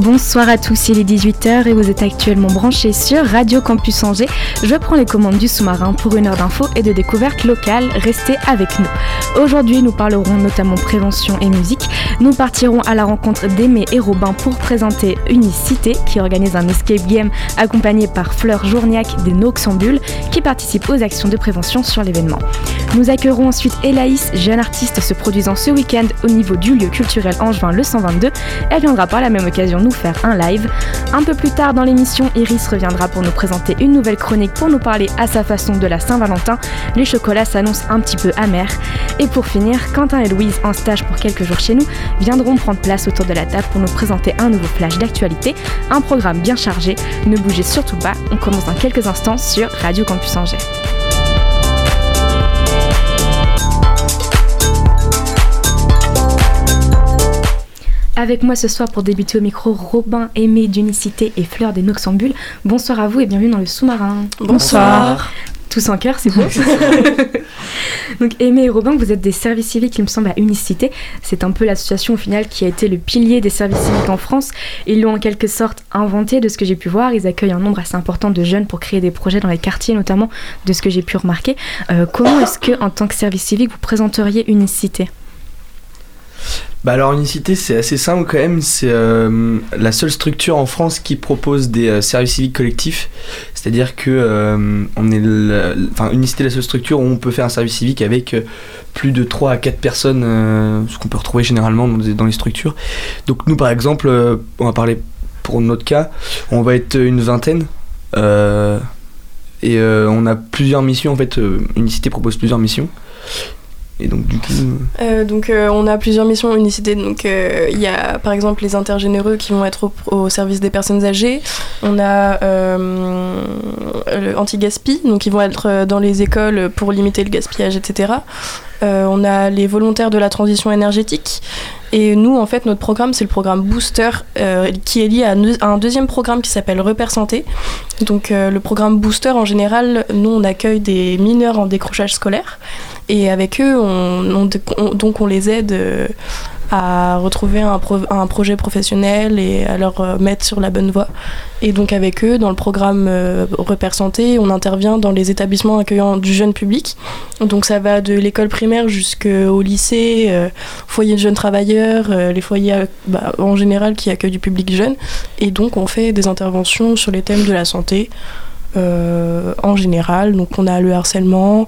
Bonsoir à tous, il est 18h et vous êtes actuellement branchés sur Radio Campus Angers. Je prends les commandes du sous-marin pour une heure d'infos et de découvertes locales. Restez avec nous. Aujourd'hui, nous parlerons notamment prévention et musique. Nous partirons à la rencontre d'Aimé et Robin pour présenter Unicité qui organise un escape game accompagné par Fleur Journiac des Noxambules qui participe aux actions de prévention sur l'événement. Nous accueillerons ensuite Elaïs, jeune artiste se produisant ce week-end au niveau du lieu culturel Angevin le 122. Elle viendra par la même occasion nous faire un live. Un peu plus tard dans l'émission, Iris reviendra pour nous présenter une nouvelle chronique pour nous parler à sa façon de la Saint-Valentin. Les chocolats s'annoncent un petit peu amers. Et pour finir, Quentin et Louise, en stage pour quelques jours chez nous, viendront prendre place autour de la table pour nous présenter un nouveau flash d'actualité, un programme bien chargé. Ne bougez surtout pas, on commence dans quelques instants sur Radio Campus Angers. Avec moi ce soir pour débuter au micro, Robin Aimé d'Unicité et Fleur des Noxambules. Bonsoir à vous et bienvenue dans le sous-marin. Bonsoir. Tous en cœur, c'est beau. Donc Aimé et Robin, vous êtes des services civiques, il me semble, à Unicité. C'est un peu l'association au final qui a été le pilier des services civiques en France. Ils l'ont en quelque sorte inventé de ce que j'ai pu voir. Ils accueillent un nombre assez important de jeunes pour créer des projets dans les quartiers, notamment de ce que j'ai pu remarquer. Euh, comment est-ce que, en tant que service civique, vous présenteriez Unicité? Bah alors Unicité c'est assez simple quand même, c'est euh, la seule structure en France qui propose des euh, services civiques collectifs. C'est-à-dire que euh, on est enfin Unicité est la seule structure où on peut faire un service civique avec plus de 3 à 4 personnes, ce qu'on peut retrouver généralement dans, dans les structures. Donc nous par exemple, on va parler pour notre cas, on va être une vingtaine. et on a plusieurs missions en fait, Unicité propose plusieurs missions. Et donc du coup... euh, Euh, on a plusieurs missions unicité. Donc euh, il y a par exemple les intergénéreux qui vont être au, service des personnes âgées. On a le anti-gaspi, donc ils vont être dans les écoles pour limiter le gaspillage, etc. Euh, on a les volontaires de la transition énergétique. Et nous, en fait, notre programme, c'est le programme Booster, euh, qui est lié à un- deuxième programme qui s'appelle Repère Santé. Donc, euh, le programme Booster, en général, nous, on accueille des mineurs en décrochage scolaire. Et avec eux, on, on- on- donc, on les aide à retrouver un, pro- un projet professionnel et à leur euh, mettre sur la bonne voie. Et donc, avec eux, dans le programme euh, Repère Santé, on intervient dans les établissements accueillant du jeune public. Donc, ça va de l'école primaire jusqu'au lycée, euh, foyer de jeunes travailleurs, les foyers bah, en général qui accueillent du public jeune. Et donc on fait des interventions sur les thèmes de la santé en général. Donc on a le harcèlement,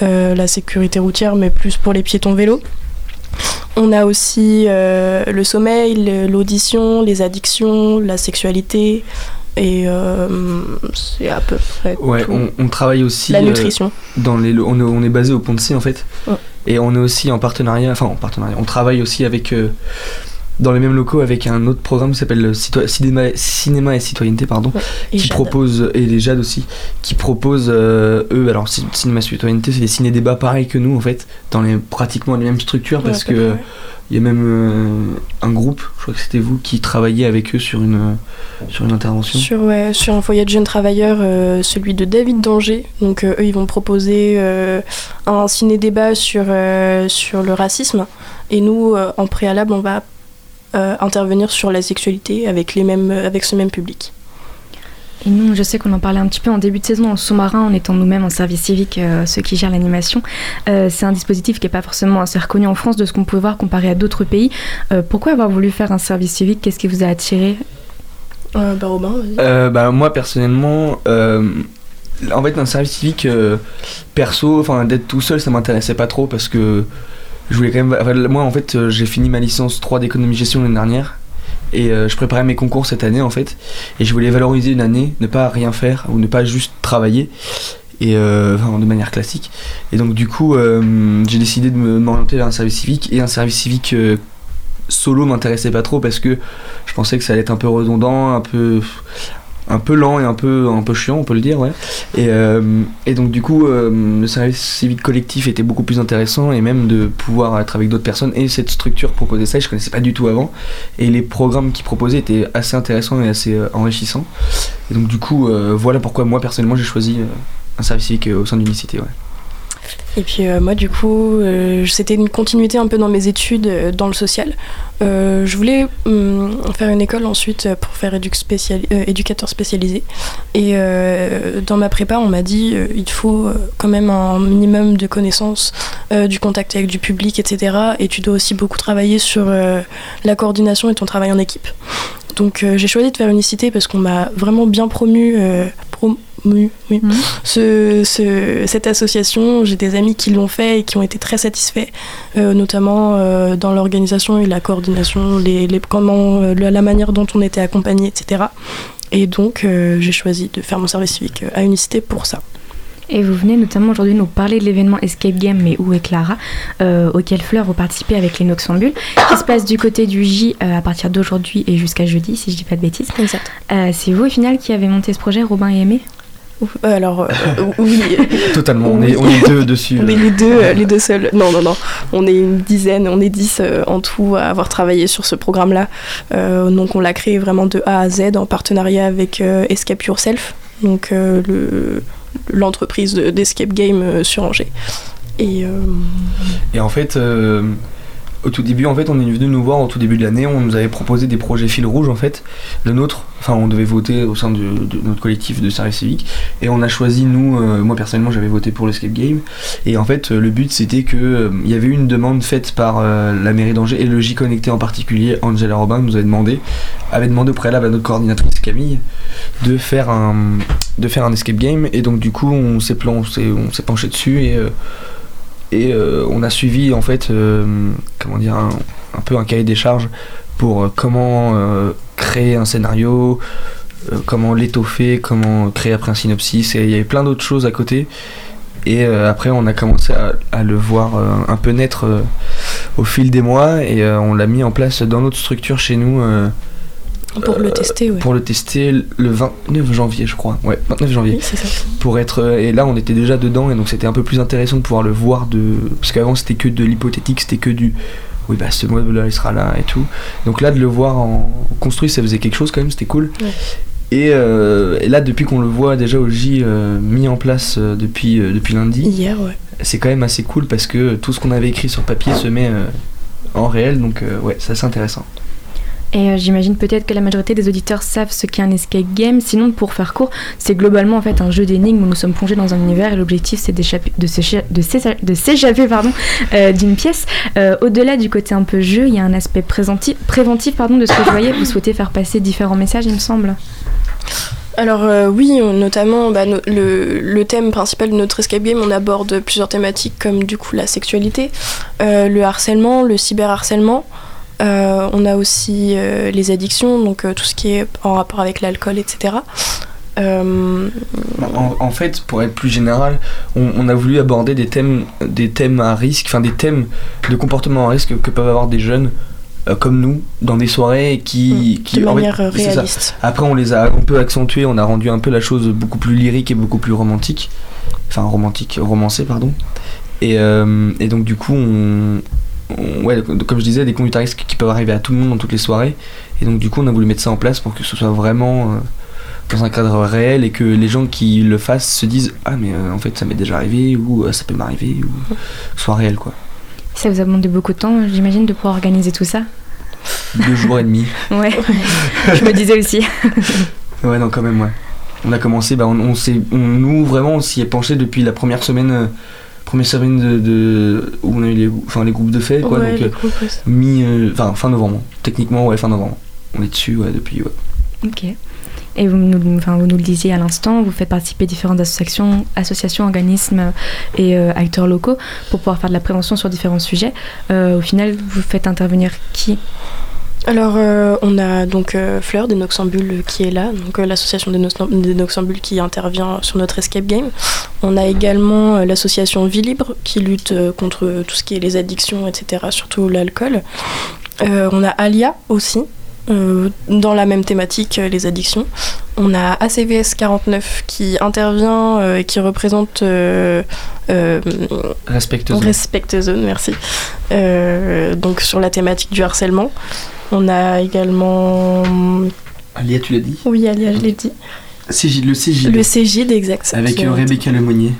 la sécurité routière, mais plus pour les piétons vélos. On a aussi euh, le sommeil, l'audition, les addictions, la sexualité. Et euh, c'est à peu près Ouais, tout. on, on travaille aussi la euh, nutrition. dans les on est, on est basé au Pont de C en fait. Ouais. Et on est aussi en partenariat, enfin en partenariat, on travaille aussi avec euh, dans les mêmes locaux avec un autre programme qui s'appelle le Cito- cinéma, cinéma et citoyenneté pardon, Et qui Jade. propose et les Jade aussi, qui propose euh, eux alors ci- cinéma et citoyenneté c'est des ciné débats pareils que nous en fait, dans les pratiquement les mêmes structures parce Ouais, que il y a même euh, un groupe, je crois que c'était vous qui travailliez avec eux sur une sur une intervention. Sur, ouais, sur un foyer de jeunes travailleurs, euh, celui de David Danger. Donc euh, eux, ils vont proposer euh, un ciné-débat sur, euh, sur le racisme. Et nous, euh, en préalable, on va euh, intervenir sur la sexualité avec, les mêmes, avec ce même public. Et nous, je sais qu'on en parlait un petit peu en début de saison, en sous-marin, en étant nous-mêmes en service civique, euh, ceux qui gèrent l'animation. Euh, c'est un dispositif qui n'est pas forcément assez reconnu en France de ce qu'on peut voir comparé à d'autres pays. Euh, pourquoi avoir voulu faire un service civique? Qu'est-ce qui vous a attiré? Euh, bah Robin, vas-y. Euh, bah, moi personnellement, euh, en fait un service civique euh, perso, enfin d'être tout seul, ça m'intéressait pas trop parce que je voulais quand même. moi en fait, euh, j'ai fini ma licence 3 d'économie gestion l'année dernière et euh, je préparais mes concours cette année en fait et je voulais valoriser une année, ne pas rien faire ou ne pas juste travailler. et euh, de manière classique. Et donc du coup, j'ai décidé de m'orienter vers un service civique et un service civique solo m'intéressait pas trop parce que je pensais que ça allait être un peu redondant, un peu un peu lent et un peu un peu chiant, on peut le dire, ouais. Et, euh, et donc du coup, euh, le service civique collectif était beaucoup plus intéressant et même de pouvoir être avec d'autres personnes et cette structure proposait ça, je connaissais pas du tout avant. Et les programmes qu'ils proposaient étaient assez intéressants et assez euh, enrichissants. Et donc du coup, voilà pourquoi moi personnellement j'ai choisi un service civique au sein d'une cité, ouais. Et puis euh, moi du coup, euh, c'était une continuité un peu dans mes études euh, dans le social. Je voulais hum, faire une école ensuite pour faire éduc- euh, éducateur spécialisé. Et dans ma prépa, on m'a dit il faut quand même un minimum de connaissances, du contact avec du public, etc. Et tu dois aussi beaucoup travailler sur la coordination et ton travail en équipe. Donc j'ai choisi de faire unicité parce qu'on m'a vraiment bien promu, promu, oui, ce, ce- cette association. J'ai des amis qui l'ont fait et qui ont été très satisfaits, euh, notamment euh, dans l'organisation et la coordination, les, les- comment, euh, la, la manière dont on était accompagné, etc. Et donc j'ai choisi de faire mon service civique à unicité pour ça. Et vous venez notamment aujourd'hui nous parler de l'événement Escape Game, mais où est Clara, euh, auquel Fleur vous participez avec les Noxambules, qui se passe du côté du J euh, à partir d'aujourd'hui et jusqu'à jeudi, si je dis pas de bêtises. Exact. Euh, c'est vous au final qui avez monté ce projet, Robin et Aimé? Alors euh, oui. Totalement, on Oui. est, on est deux dessus. On est les deux, les deux seuls. Non, non, non. On est une dizaine, on est dix euh, en tout à avoir travaillé sur ce programme-là. Euh, donc, on l'a créé vraiment de A à Z en partenariat avec euh, Escape Yourself, donc euh, le- l'entreprise de- d'Escape Game euh, sur Angers. Et euh, en fait, euh, au tout début, en fait, on est venu nous voir au tout début de l'année. On nous avait proposé des projets fil rouge, en fait. Le nôtre, enfin, on devait voter au sein de, notre collectif de service civique. Et on a choisi, nous, euh, moi personnellement, j'avais voté pour l'escape game. Et en fait, le but, c'était que euh, il y avait une demande faite par euh, la mairie d'Angers et le J Connecté en particulier. Angela Robin nous avait demandé, avait demandé au préalable à notre coordinatrice Camille de faire un, de faire un escape game. Et donc, du coup, on s'est on s'est penché dessus et et euh, on a suivi en fait euh, comment dire un, peu un cahier des charges pour euh, comment créer un scénario comment l'étoffer comment créer après un synopsis. Il y avait plein d'autres choses à côté. Et après on a commencé à, le voir un peu naître au fil des mois. Et on l'a mis en place dans notre structure chez nous pour le Euh, tester, ouais. pour le tester le 29 janvier je crois ouais 29 janvier Oui, c'est ça. pour être euh, et là on était déjà dedans et donc c'était un peu plus intéressant de pouvoir le voir de parce qu'avant c'était que de l'hypothétique c'était que du oui bah ce mode là il sera là et tout donc là de le voir en construit ça faisait quelque chose quand même c'était cool Ouais. et, euh, et là depuis qu'on le voit déjà au J euh, mis en place euh, depuis euh, depuis lundi Hier, ouais. c'est quand même assez cool parce que tout ce qu'on avait écrit sur papier se met euh, en réel donc euh, ouais c'est assez intéressant Et euh, j'imagine peut-être que la majorité des auditeurs savent ce qu'est un escape game. Sinon, pour faire court, c'est globalement en fait un jeu d'énigmes où nous sommes plongés dans un univers et l'objectif c'est de s'écha- de s'écha- de s'échapper pardon, euh, d'une pièce. Euh, Au-delà du côté un peu jeu, il y a un aspect préventif pardon, de ce que je voyais. Vous souhaitez faire passer différents messages, il me semble. Alors oui, notamment bah, le, thème principal de notre escape game, on aborde plusieurs thématiques comme du coup la sexualité, le harcèlement, le cyberharcèlement. Euh, on a aussi euh, les addictions, donc euh, tout ce qui est en rapport avec l'alcool, etc. En, en fait, pour être plus général, on, on a voulu aborder des thèmes, des thèmes à risque, enfin des thèmes de comportement à risque que peuvent avoir des jeunes comme nous dans des soirées qui, qui de en fait, manière réaliste. Après, on les a un peu accentués, on a rendu un peu la chose beaucoup plus lyrique et beaucoup plus romantique, enfin romantique, romancée pardon. Et, et donc du coup, on, on- ouais, comme je disais, des conduites à risque qui peuvent arriver à tout le monde dans toutes les soirées. Et donc du coup, on a voulu mettre ça en place pour que ce soit vraiment euh, dans un cadre réel et que les gens qui le fassent se disent ah mais euh, en fait ça m'est déjà arrivé ou euh, ça peut m'arriver ou que ce soit réel quoi. Ça vous a demandé beaucoup de temps, j'imagine, de pouvoir organiser tout ça? Deux jours et demi. Ouais, je me disais aussi. Ouais, non, quand même, ouais. On a commencé, bah, on, on on- nous vraiment, on s'y est penché depuis la première semaine, première semaine de, de- où on a eu les, enfin, les groupes de fait, quoi. Ouais, donc, euh, groupes, ouais. mi, euh, enfin, fin novembre. Techniquement, ouais, fin novembre. On est dessus, ouais, depuis, ouais. Ok. Et vous nous, enfin, vous nous le disiez à l'instant, vous faites participer différentes associations, associations organismes et euh, acteurs locaux pour pouvoir faire de la prévention sur différents sujets. Euh, au final, vous faites intervenir qui? Alors, euh, on a donc euh, Fleur des Noxambules qui est là, donc euh, l'association des, Noxam- des Noxambules qui intervient sur notre escape game. On a également l'association Vie Libre qui lutte contre tout ce qui est les addictions, etc., surtout l'alcool. On a Alia aussi, dans la même thématique, les addictions. On a ACVS 49 qui intervient et qui représente euh, euh, Respecte Respect Zone, merci. Donc sur la thématique du harcèlement. On a également. Alia, tu l'as dit Oui, Alia, je l'ai dit. Cégide, le Cégide. Le CGID, exact. Avec qui, euh, Rebecca Lemonnier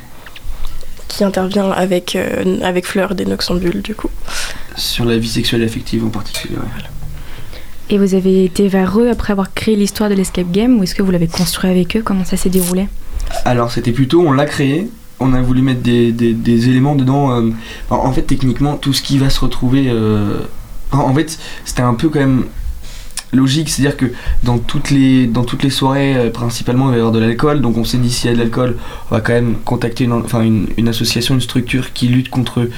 qui intervient avec, euh, avec Fleur des Noxambules, du coup. sur la vie sexuelle et affective en particulier. ouais. Et vous avez été vers eux après avoir créé l'histoire de l'escape game ou est-ce que vous l'avez construit avec eux? Comment ça s'est déroulé? Alors c'était plutôt, on l'a créé, on a voulu mettre des, des- des éléments dedans. euh, en, en fait techniquement tout ce qui va se retrouver... euh, en, fait c'était un peu quand même logique, c'est-à-dire que dans toutes les, dans toutes les soirées euh, principalement il va y avoir de l'alcool, donc on s'est dit s'il y a de l'alcool on va quand même contacter une, enfin, une, une association, une structure qui lutte contre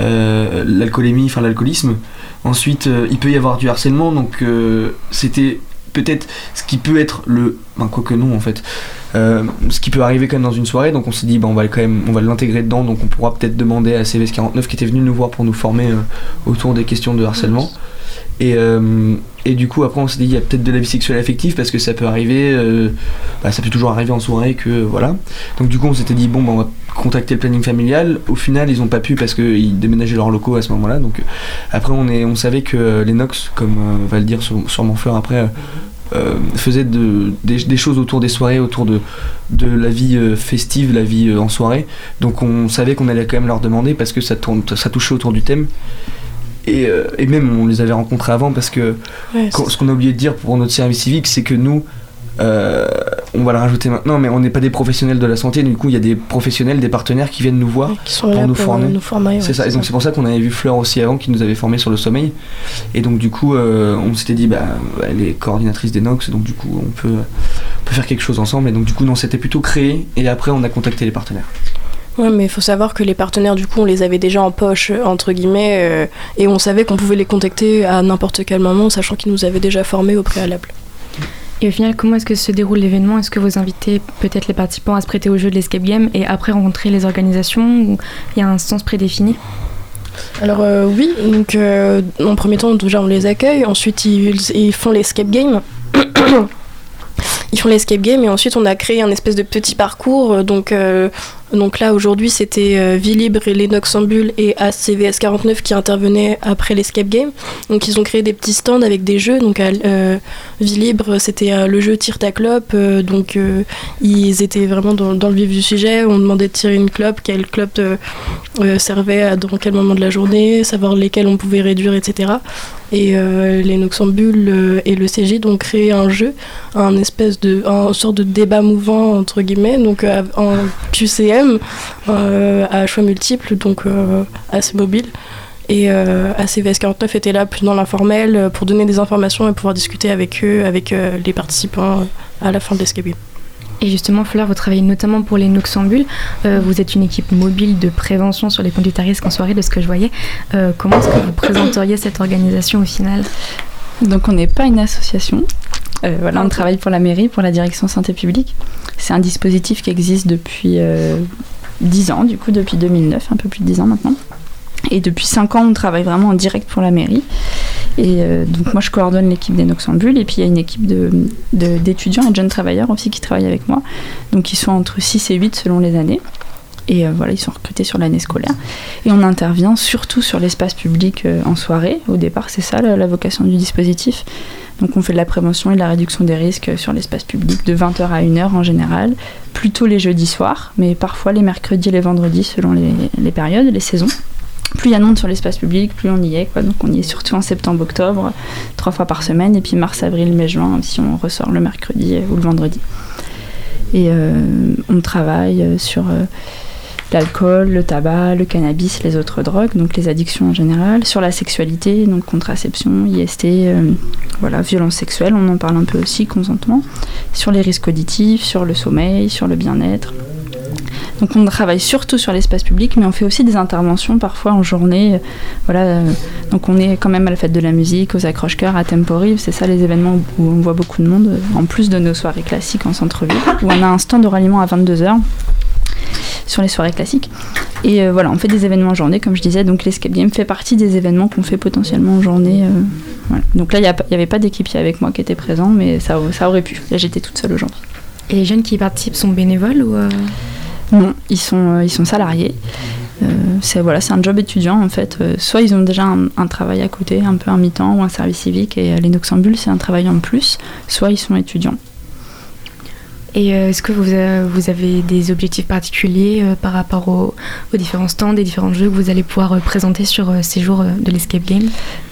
euh, l'alcoolémie, enfin l'alcoolisme. Ensuite euh, il peut y avoir du harcèlement, donc euh, c'était peut-être ce qui peut être le... Ben, quoi que non en fait. Euh, ce qui peut arriver quand même dans une soirée, donc on s'est dit bah, on va quand même on va l'intégrer dedans, donc on pourra peut-être demander à CVS49 qui était venu nous voir pour nous former euh, autour des questions de harcèlement. Et, euh, et du coup après on s'est dit il y a peut-être de la vie sexuelle affective parce que ça peut arriver, bah, ça peut toujours arriver en soirée que voilà. Donc du coup on s'était dit bon bah, on va contacter le planning familial. Au final ils ont pas pu parce qu'ils déménageaient leurs locaux à ce moment-là. Donc euh, après on, est, on savait que euh, les Nox, comme euh, va le dire sur, sûrement Fleur après, euh, faisaient de, des, des choses autour des soirées, autour de, de la vie festive, la vie en soirée. Donc on savait qu'on allait quand même leur demander parce que ça, tourne, ça touchait autour du thème. Et, et même on les avait rencontrés avant parce que Ouais, ce qu'on a oublié de dire pour notre service civique, c'est que nous, euh, on va le rajouter maintenant, mais on n'est pas des professionnels de la santé, du coup il y a des professionnels, des partenaires qui viennent nous voir. qui sont pour là nous pour former. euh, nous former. ouais, C'est ça, et donc c'est pour ça qu'on avait vu Fleur aussi avant qui nous avait formé sur le sommeil. Et donc du coup euh, on s'était dit bah elle est coordinatrice des NOx, donc du coup on peut, on peut faire quelque chose ensemble. Et donc du coup non c'était plutôt créé et après on a contacté les partenaires. Ouais, mais il faut savoir que les partenaires, du coup, on les avait déjà en poche, euh, entre guillemets, euh, et on savait qu'on pouvait les contacter à n'importe quel moment, sachant qu'ils nous avaient déjà formés au préalable. Et au final, comment est-ce que se déroule l'événement? Est-ce que vous invitez peut-être les participants à se prêter au jeu de l'escape game et après rencontrer les organisations ou il y a un sens prédéfini? Alors euh, oui, donc euh, en premier temps déjà on les accueille, ensuite ils, ils font l'escape game. ils font l'escape game et ensuite on a créé un espèce de petit parcours. euh, Donc, euh, donc là aujourd'hui c'était euh, Vie Libre et les Noxambules et ACVS 49 qui intervenaient après l'escape game. Donc ils ont créé des petits stands avec des jeux. Donc à, euh, c'était le jeu Tire ta clope. donc ils étaient vraiment dans, le vif du sujet. On demandait de tirer une clope, quelle clope servait à dans quel moment de la journée, savoir lesquels on pouvait réduire, etc. Et les Noxambules et le CG ont créé un jeu, un espèce de, un sorte de débat mouvant entre guillemets, donc euh, en QCM euh, à choix multiples, donc euh, assez mobile. Et euh, ACVS 49 était là plus dans l'informel pour donner des informations et pouvoir discuter avec eux, avec euh, les participants à la fin de l'escape. Et justement, Fleur, vous travaillez notamment pour les Noxambules. Euh, vous êtes une équipe mobile de prévention sur les conduites à risque en soirée, de ce que je voyais. Euh, comment est-ce que vous présenteriez cette organisation au final? Donc on n'est pas une association. Euh, on travaille pour la mairie, pour la direction santé publique. C'est un dispositif qui existe depuis euh, 10 ans, du coup depuis 2009, un peu plus de 10 ans maintenant. Et depuis 5 ans, on travaille vraiment en direct pour la mairie. Et euh, donc moi, je coordonne l'équipe des Noxambules. Et puis il y a une équipe d'étudiants et de jeunes travailleurs aussi qui travaillent avec moi. Donc ils sont entre 6 et 8 selon les années. Et euh, voilà, ils sont recrutés sur l'année scolaire. Et on intervient surtout sur l'espace public euh, en soirée. Au départ, c'est ça la, vocation du dispositif. Donc on fait de la prévention et de la réduction des risques sur l'espace public de 20h à 1h en général, plutôt les jeudis soirs, mais parfois les mercredis et les vendredis selon les, périodes, les saisons. Plus il y a de monde sur l'espace public, plus on y est. Donc on y est surtout en septembre-octobre, trois fois par semaine, et puis mars, avril, mai, juin, si on ressort le mercredi ou le vendredi. Et euh, on travaille euh, sur euh, l'alcool, le tabac, le cannabis, les autres drogues, donc les addictions en général, sur la sexualité, donc contraception, IST, euh, voilà, violence sexuelle, on en parle un peu aussi, consentement, sur les risques auditifs, sur le sommeil, sur le bien-être. Donc on travaille surtout sur l'espace public, mais on fait aussi des interventions parfois en journée. euh, Voilà, euh, donc on est quand même à la fête de la musique, aux accroche-cœurs, à Temporive, c'est ça les événements où on voit beaucoup de monde, en plus de nos soirées classiques en centre-ville, où on a un stand de ralliement à 22h sur les soirées classiques. Et euh, voilà, on fait des événements en journée, comme je disais. Donc l'escape game fait partie des événements qu'on fait potentiellement en journée. euh, voilà. Donc là, il n'y avait pas d'équipier avec moi qui était présent, mais ça, ça aurait pu. Là, j'étais toute seule aujourd'hui. Et les jeunes qui y participent sont bénévoles ou euh, Non, ils sont, ils sont salariés. C'est voilà, c'est un job étudiant en fait. Soit ils ont déjà un, un travail à côté, un peu un mi-temps ou un service civique, et les Noxambules c'est un travail en plus. Soit ils sont étudiants. Et euh, est-ce que vous, euh, vous avez des objectifs particuliers euh, par rapport aux, différents stands et différents jeux que vous allez pouvoir présenter sur ces jours de l'escape game?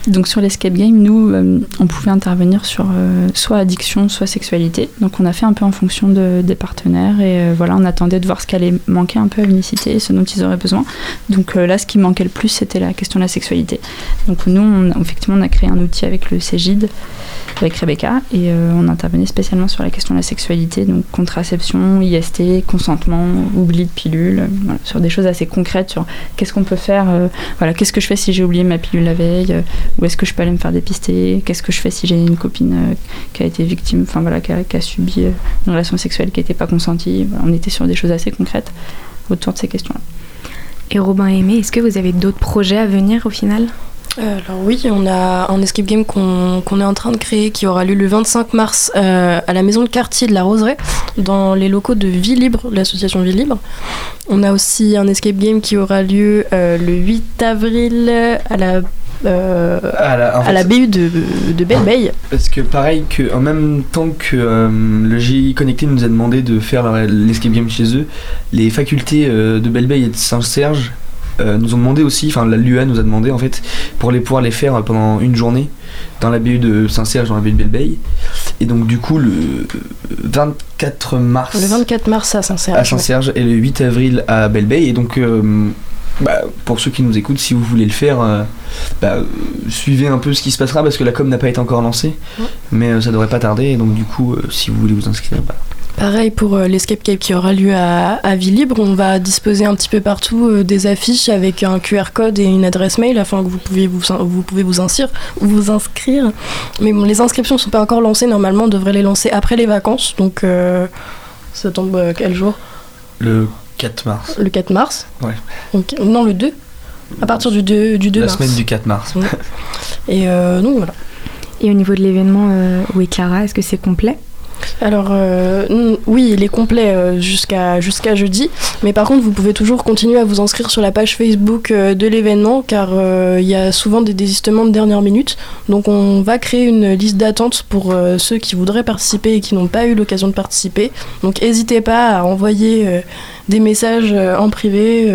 Donc sur l'escape game, nous, on pouvait intervenir sur soit addiction, soit sexualité. Donc on a fait un peu en fonction de- des partenaires et voilà, on attendait de voir ce qui allait manquer un peu à l'unicité, ce dont ils auraient besoin. Donc là, ce qui manquait le plus, c'était la question de la sexualité. Donc nous, effectivement, on a créé un outil avec le CEGID, avec Rebecca, et on intervenait spécialement sur la question de la sexualité, contraception, IST, consentement, oubli de pilule, sur des choses assez concrètes, sur qu'est-ce qu'on peut faire, euh, voilà, qu'est-ce que je fais si j'ai oublié ma pilule la veille, euh, où est-ce que je peux aller me faire dépister Qu'est-ce que je fais si j'ai une copine euh, qui a été victime, enfin voilà, qui a, subi euh, une relation sexuelle qui n'était pas consentie On était sur des choses assez concrètes autour de ces questions-là. Et Robin Aimé, est-ce que vous avez d'autres projets à venir au final? Alors oui, on a un escape game qu'on est en train de créer qui aura lieu le 25 mars euh, à la maison de quartier de la Roseraie, dans les locaux de Vie Libre, l'association Vie Libre. On a aussi un escape game qui aura lieu euh, le 8 avril à la, euh, Ah, en à la BU de, de Belle Parce que pareil que en même temps que euh, le GI Connecté nous a demandé de faire l'escape game chez eux, les facultés euh, de Belle-Beille et de Saint-Serge euh, nous ont demandé aussi, enfin la LUA nous a demandé en fait pour les pouvoir les faire pendant une journée dans la BU de Saint-Serge, dans la BU de Belle-Beille. Et donc du coup le 24 mars Le 24 mars à Saint-Serge. à Saint-Serge et le 8 avril à Belle-Beille. Et donc, euh, bah, pour ceux qui nous écoutent, si vous voulez le faire, euh, bah, euh, suivez un peu ce qui se passera parce que la com n'a pas été encore lancée. Ouais. Mais euh, ça devrait pas tarder. Et donc, du coup, euh, si vous voulez vous inscrire, bah, Pareil pour euh, l'escape game qui aura lieu à, à Vie Libre, on va disposer un petit peu partout euh, des affiches avec un QR code et une adresse mail afin que vous pouvez vous, vous, pouvez vous, inscrire, vous inscrire. Mais bon, les inscriptions ne sont pas encore lancées, normalement on devrait les lancer après les vacances, donc euh, ça tombe euh, quel jour? Le 4 mars. Le 4 mars Ouais. Donc, Non, le 2 À partir du 2, du 2 la mars. semaine du 4 mars. Et euh, donc voilà. Et au niveau de l'événement, euh, où est Clara Est-ce que c'est complet? Alors euh, oui, il est complet euh, jusqu'à jusqu'à jeudi, mais par contre vous pouvez toujours continuer à vous inscrire sur la page Facebook euh, de l'événement car il y a souvent des désistements de dernière minute. Donc on va créer une liste d'attente pour ceux qui voudraient participer et qui n'ont pas eu l'occasion de participer. Donc n'hésitez pas à envoyer des messages en privé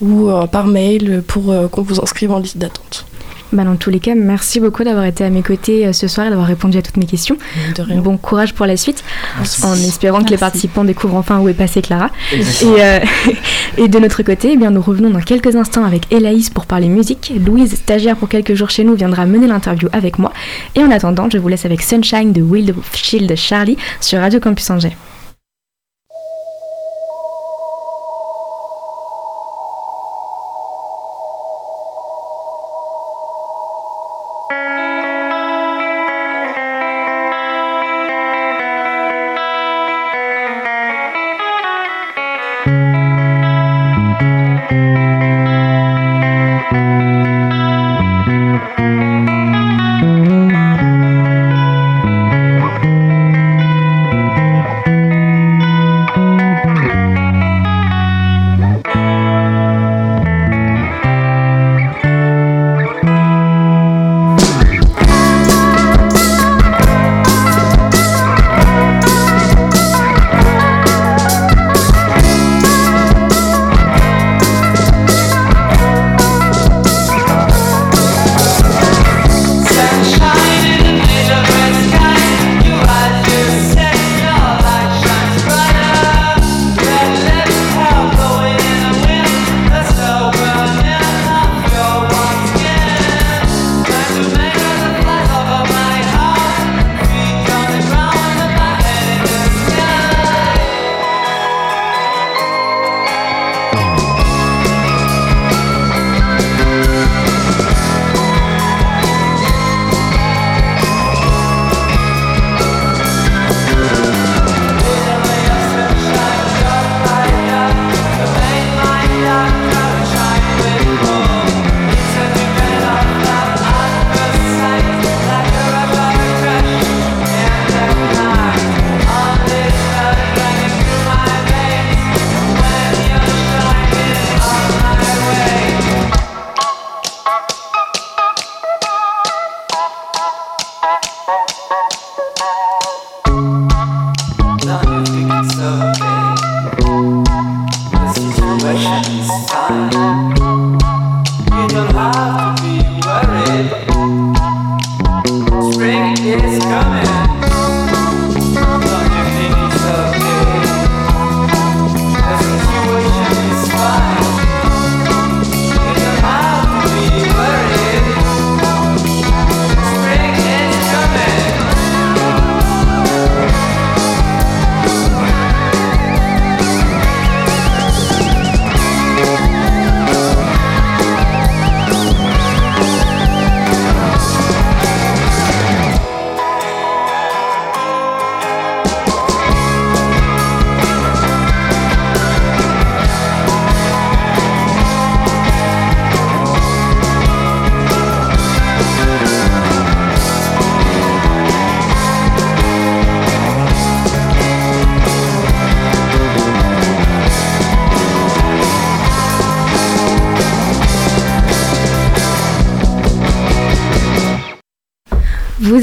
ou par mail pour qu'on vous inscrive en liste d'attente. Bah, Dans tous les cas, merci beaucoup d'avoir été à mes côtés euh, ce soir et d'avoir répondu à toutes mes questions. De rien. Bon courage pour la suite, en espérant que les participants découvrent enfin où est passée Clara. Et, euh, et de notre côté, eh bien, nous revenons dans quelques instants avec Hélaïs pour parler musique. Louise, stagiaire pour quelques jours chez nous, viendra mener l'interview avec moi. Et en attendant, je vous laisse avec Sunshine de Wild Shield Charlie sur Radio Campus Angers.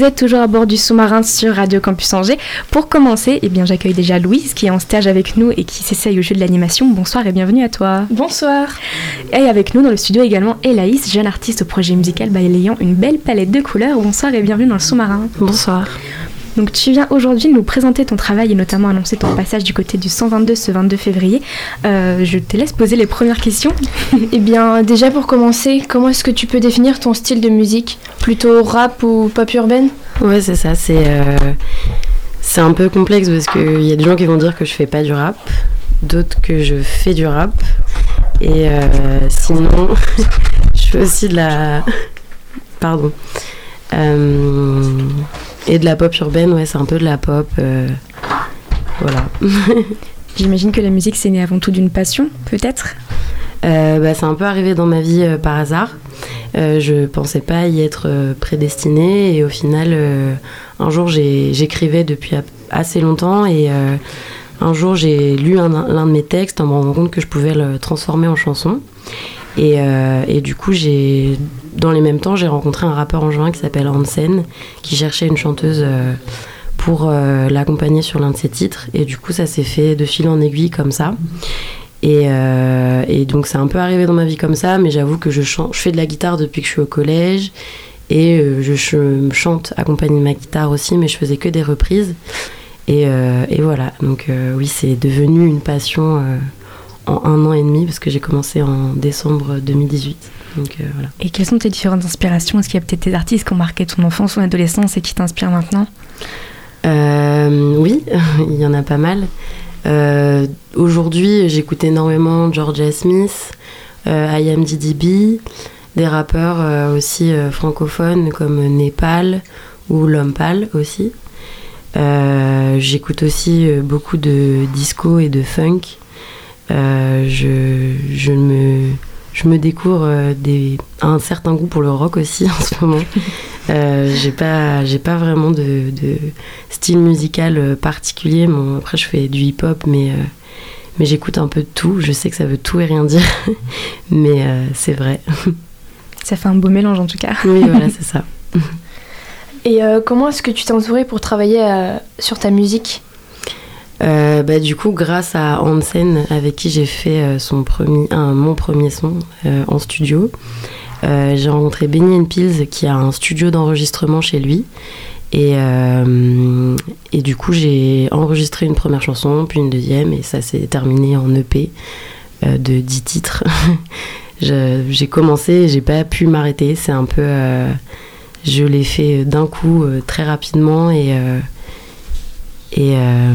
Êtes toujours à bord du sous-marin sur Radio Campus Angers. Pour commencer, eh bien, j'accueille déjà Louise qui est en stage avec nous et qui s'essaye au jeu de l'animation. Bonsoir et bienvenue à toi. Bonsoir. Et avec nous dans le studio également Elaïs, jeune artiste au projet musical balayant une belle palette de couleurs. Bonsoir et bienvenue dans le sous-marin. Bonsoir. Donc tu viens aujourd'hui nous présenter ton travail et notamment annoncer ton passage du côté du 122 ce 22 février. Euh, je te laisse poser les premières questions. eh bien déjà pour commencer, comment est-ce que tu peux définir ton style de musique? Plutôt rap ou pop urbaine? Ouais c'est ça, c'est euh, c'est un peu complexe parce qu'il y a des gens qui vont dire que je fais pas du rap, d'autres que je fais du rap. Et euh, sinon, je fais aussi de la... Pardon. Euh, et de la pop urbaine, ouais, c'est un peu de la pop. euh, voilà. J'imagine que la musique c'est né avant tout d'une passion, peut-être? Euh, bah, c'est un peu arrivé dans ma vie euh, par hasard. Euh, je pensais pas y être prédestinée et au final, un jour j'écrivais depuis assez longtemps et un jour j'ai lu un- l'un de mes textes en me rendant compte que je pouvais le transformer en chanson. Et, euh, et du coup, j'ai, dans les mêmes temps, j'ai rencontré un rappeur en juin qui s'appelle Hansen, qui cherchait une chanteuse euh, pour euh, l'accompagner sur l'un de ses titres. Et du coup, ça s'est fait de fil en aiguille comme ça. Et, et donc, c'est un peu arrivé dans ma vie comme ça, mais j'avoue que je, je fais de la guitare depuis que je suis au collège. Et je, ch- chante accompagné de ma guitare aussi, mais je faisais que des reprises. Et, et voilà, donc oui, c'est devenu une passion en un an et demi, parce que j'ai commencé en décembre 2018. Donc euh, voilà. Et quelles sont tes différentes inspirations? Est-ce qu'il y a peut-être des artistes qui ont marqué ton enfance ou ton adolescence et qui t'inspirent maintenant? Euh, oui, il y en a pas mal. Euh, Aujourd'hui, j'écoute énormément Georgia Smith, I Am DDB, des rappeurs aussi francophones comme Népal ou Lompal aussi. J'écoute aussi beaucoup de disco et de funk. Euh, je, je, me, je me découvre euh, des, un certain goût pour le rock aussi en ce moment. Euh, j'ai pas j'ai pas vraiment de, de style musical euh, particulier. Bon, après je fais du hip hop mais euh, mais j'écoute un peu de tout. Je sais que ça veut tout et rien dire mais euh, c'est vrai. Ça fait un beau mélange en tout cas. oui voilà c'est ça. Et comment est-ce que tu t'es entouré pour travailler sur ta musique? Euh, bah, du coup grâce à Hansen avec qui j'ai fait euh, son premier mon premier son euh, en studio j'ai rencontré Benny Pills qui a un studio d'enregistrement chez lui Et, du coup, j'ai enregistré une première chanson, puis une deuxième, et ça s'est terminé en EP de 10 titres. J'ai commencé et j'ai pas pu m'arrêter. C'est un peu. je l'ai fait d'un coup, très rapidement, et. Et, euh,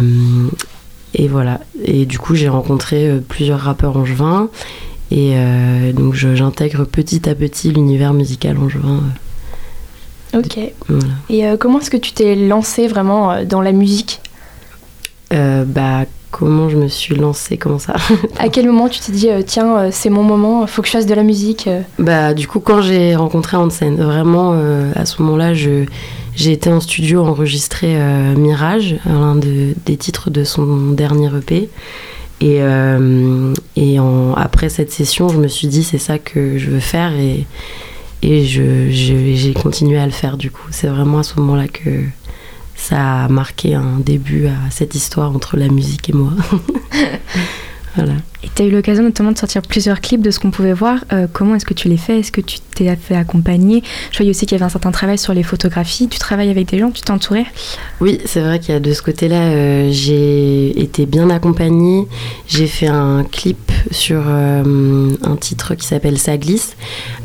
et voilà. Et du coup, j'ai rencontré euh, plusieurs rappeurs angevins. Et euh, donc, j'intègre petit à petit l'univers musical angevin. Ok. Voilà. Et euh, comment est-ce que tu t'es lancé vraiment dans la musique? Bah, comment je me suis lancée, comment ça? À quel moment tu t'es dit, tiens, c'est mon moment, faut que je fasse de la musique Bah, du coup, quand j'ai rencontré Hansen, vraiment, à ce moment-là, je, j'ai été en studio enregistrer euh, Mirage, l'un de- des titres de son dernier EP. Et, euh, et après cette session, je me suis dit, c'est ça que je veux faire. Et, et je, je- j'ai continué à le faire, du coup. C'est vraiment à ce moment-là que ça a marqué un début à cette histoire entre la musique et moi. voilà. Et tu as eu l'occasion notamment de sortir plusieurs clips de ce qu'on pouvait voir. Euh, comment est-ce que tu les fais? Est-ce que tu t'es fait accompagner? Je voyais aussi qu'il y avait un certain travail sur les photographies. Tu travailles avec des gens, tu t'es entouré Oui, c'est vrai qu'il y a de ce côté-là, euh, j'ai été bien accompagnée. J'ai fait un clip sur euh, un titre qui s'appelle Ça glisse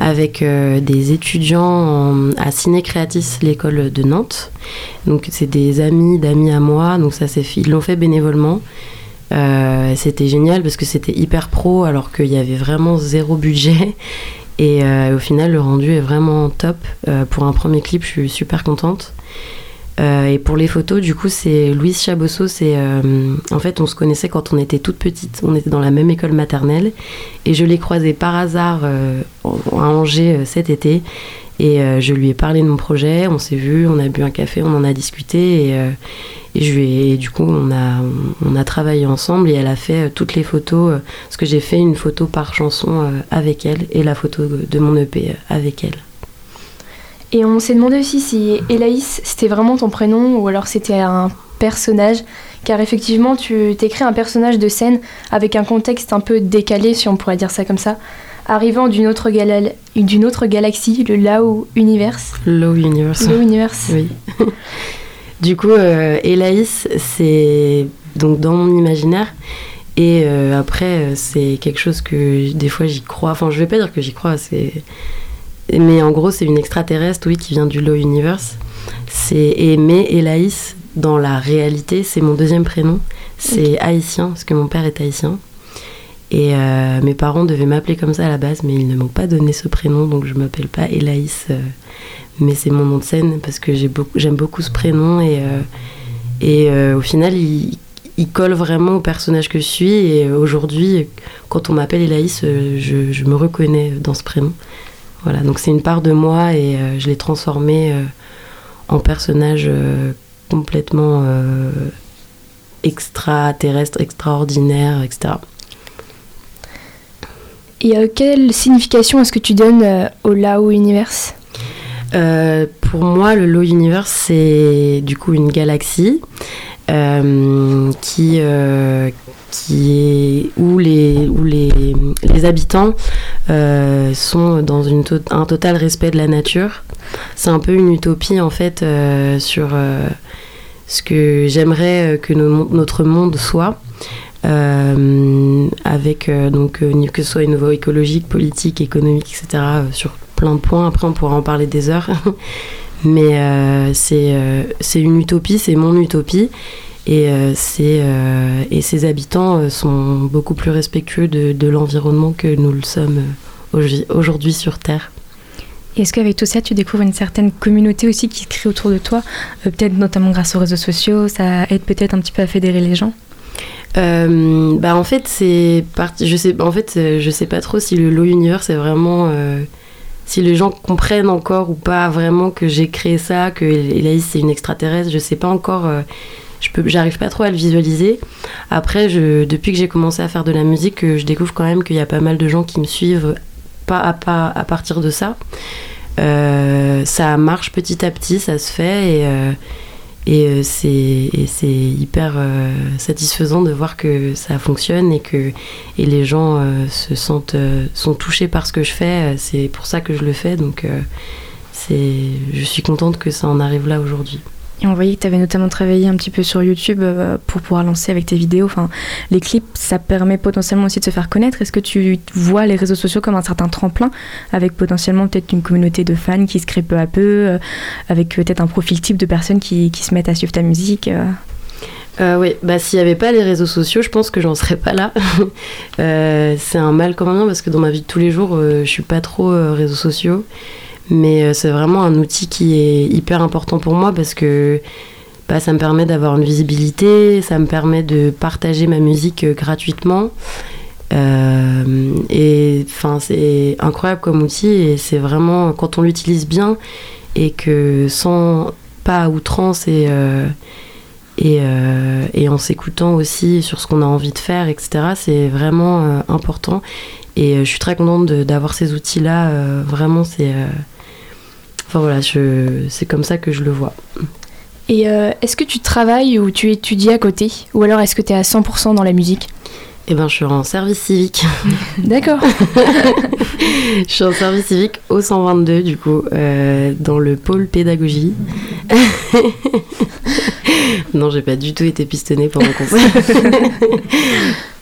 avec des étudiants en- à Ciné Creatis, l'école de Nantes. Donc c'est des amis d'amis à moi, donc ça c'est ils l'ont fait bénévolement. Euh, c'était génial parce que c'était hyper pro alors qu'il y avait vraiment zéro budget. Et euh, au final, le rendu est vraiment top. Euh, pour un premier clip, je suis super contente. Et pour les photos, du coup, c'est Louise Chabosso. C'est en fait, on se connaissait quand on était toute petite. On était dans la même école maternelle, et je l'ai croisée par hasard à Angers cet été. Et euh, je lui ai parlé de mon projet. On s'est vu, on a bu un café, on en a discuté. Et, euh, je lui du coup, on a on a travaillé ensemble. Et elle a fait euh, toutes les photos. parce que j'ai fait une photo par chanson avec elle et la photo de mon EP avec elle. Et on s'est demandé aussi si Elaïs c'était vraiment ton prénom ou alors c'était un personnage, car effectivement tu t'écris un personnage de scène avec un contexte un peu décalé, si on pourrait dire ça comme ça, arrivant d'une autre, gala- d'une autre galaxie, le Lao Universe. Low Universe. Low Universe. Oui. du coup, euh, Elaïs, c'est donc dans mon imaginaire. Et euh, après, euh, c'est quelque chose que des fois j'y crois. Enfin, je vais pas dire que j'y crois, c'est. Mais en gros, c'est une extraterrestre, oui, qui vient du Low Universe. C'est et mais Elaïs, dans la réalité, c'est mon deuxième prénom. C'est haïtien, parce que mon père est haïtien. Et euh, mes parents devaient m'appeler comme ça à la base, mais ils ne m'ont pas donné ce prénom, donc je m'appelle pas Elaïs. euh, mais c'est mon nom de scène parce que j'aime beaucoup ce prénom et, euh, et au final, il, colle vraiment au personnage que je suis. Et aujourd'hui, quand on m'appelle Elaïs, je, je me reconnais dans ce prénom. Voilà, donc c'est une part de moi et je l'ai transformé en personnage complètement extraterrestre, extraordinaire, etc. Et euh, quelle signification est-ce que tu donnes euh, au Lao Universe? Euh, pour moi, le Low Universe, c'est du coup une galaxie qui, qui où les, où les, les habitants sont dans une un total respect de la nature. C'est un peu une utopie en fait sur ce que j'aimerais que notre monde soit. Euh, avec euh, donc euh, que ce soit au niveau écologique, politique, économique, etc. sur plein de points. Après, on pourra en parler des heures. Mais euh, c'est une utopie, c'est mon utopie. Et, euh, et ses habitants sont beaucoup plus respectueux de, de l'environnement que nous le sommes aujourd- aujourd'hui sur Terre. Est-ce qu'avec tout ça, tu découvres une certaine communauté aussi qui se crée autour de toi Peut-être notamment grâce aux réseaux sociaux, ça aide peut-être un petit peu à fédérer les gens? Euh, bah en fait c'est parti je sais en fait euh, je sais pas trop si le low universe c'est vraiment euh, si les gens comprennent encore ou pas vraiment que j'ai créé ça que Elaïs c'est une extraterrestre je sais pas encore je peux j'arrive pas trop à le visualiser. Après je depuis que j'ai commencé à faire de la musique je découvre quand même qu'il y a pas mal de gens qui me suivent pas à pas à partir de ça. Ça marche petit à petit ça se fait et euh, c'est et c'est hyper euh, satisfaisant de voir que ça fonctionne et que et les gens euh, se sentent sont touchés par ce que je fais. C'est pour ça que je le fais. Donc je suis contente que ça en arrive là aujourd'hui. Et on voyait que tu avais notamment travaillé un petit peu sur YouTube euh, pour pouvoir lancer avec tes vidéos. Enfin, les clips, ça permet potentiellement aussi de se faire connaître. Est-ce que tu vois les réseaux sociaux comme un certain tremplin avec potentiellement peut-être une communauté de fans qui se crée peu à peu, euh, avec peut-être un profil type de personnes qui, qui se mettent à suivre ta musique euh? Oui, bah s'il n'y avait pas les réseaux sociaux, je pense que j'en serais pas là. C'est un mal comme un bien parce que dans ma vie de tous les jours, euh, je suis pas trop réseaux sociaux. Mais euh, c'est vraiment un outil qui est hyper important pour moi parce que bah, ça me permet d'avoir une visibilité, ça me permet de partager ma musique euh, gratuitement. Euh, et enfin, c'est incroyable comme outil et c'est vraiment quand on l'utilise bien et que sans pas à outrance et et, et en s'écoutant aussi sur ce qu'on a envie de faire, etc. C'est vraiment important. Et je suis très contente d'avoir ces outils-là. euh, vraiment, c'est. Enfin voilà, c'est comme ça que je le vois. Et euh, est-ce que tu travailles ou tu étudies à côté? Ou alors est-ce que tu es à 100% dans la musique? Eh ben, je suis en service civique. D'accord. je suis en service civique au 122, du coup, euh, dans le pôle pédagogie. non, j'ai pas du tout été pistonnée pendant qu'on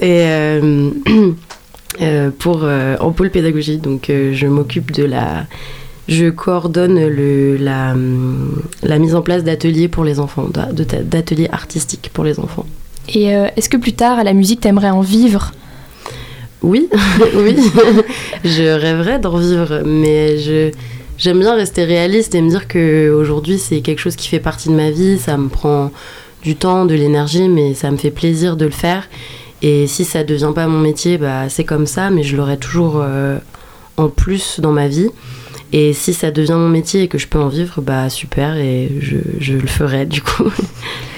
Et euh, pour en pôle pédagogie, donc je m'occupe de la. Je coordonne le, la, la mise en place d'ateliers pour les enfants, d'ateliers artistiques pour les enfants. Et euh, est-ce que plus tard, à la musique, t'aimerais en vivre? Oui, oui. je rêverais d'en vivre, mais je j'aime bien rester réaliste et me dire que aujourd'hui c'est quelque chose qui fait partie de ma vie. Ça me prend du temps, de l'énergie, mais ça me fait plaisir de le faire. Et si ça devient pas mon métier, bah c'est comme ça, mais je l'aurai toujours euh, en plus dans ma vie. Et si ça devient mon métier et que je peux en vivre, bah super, et je, je le ferai du coup.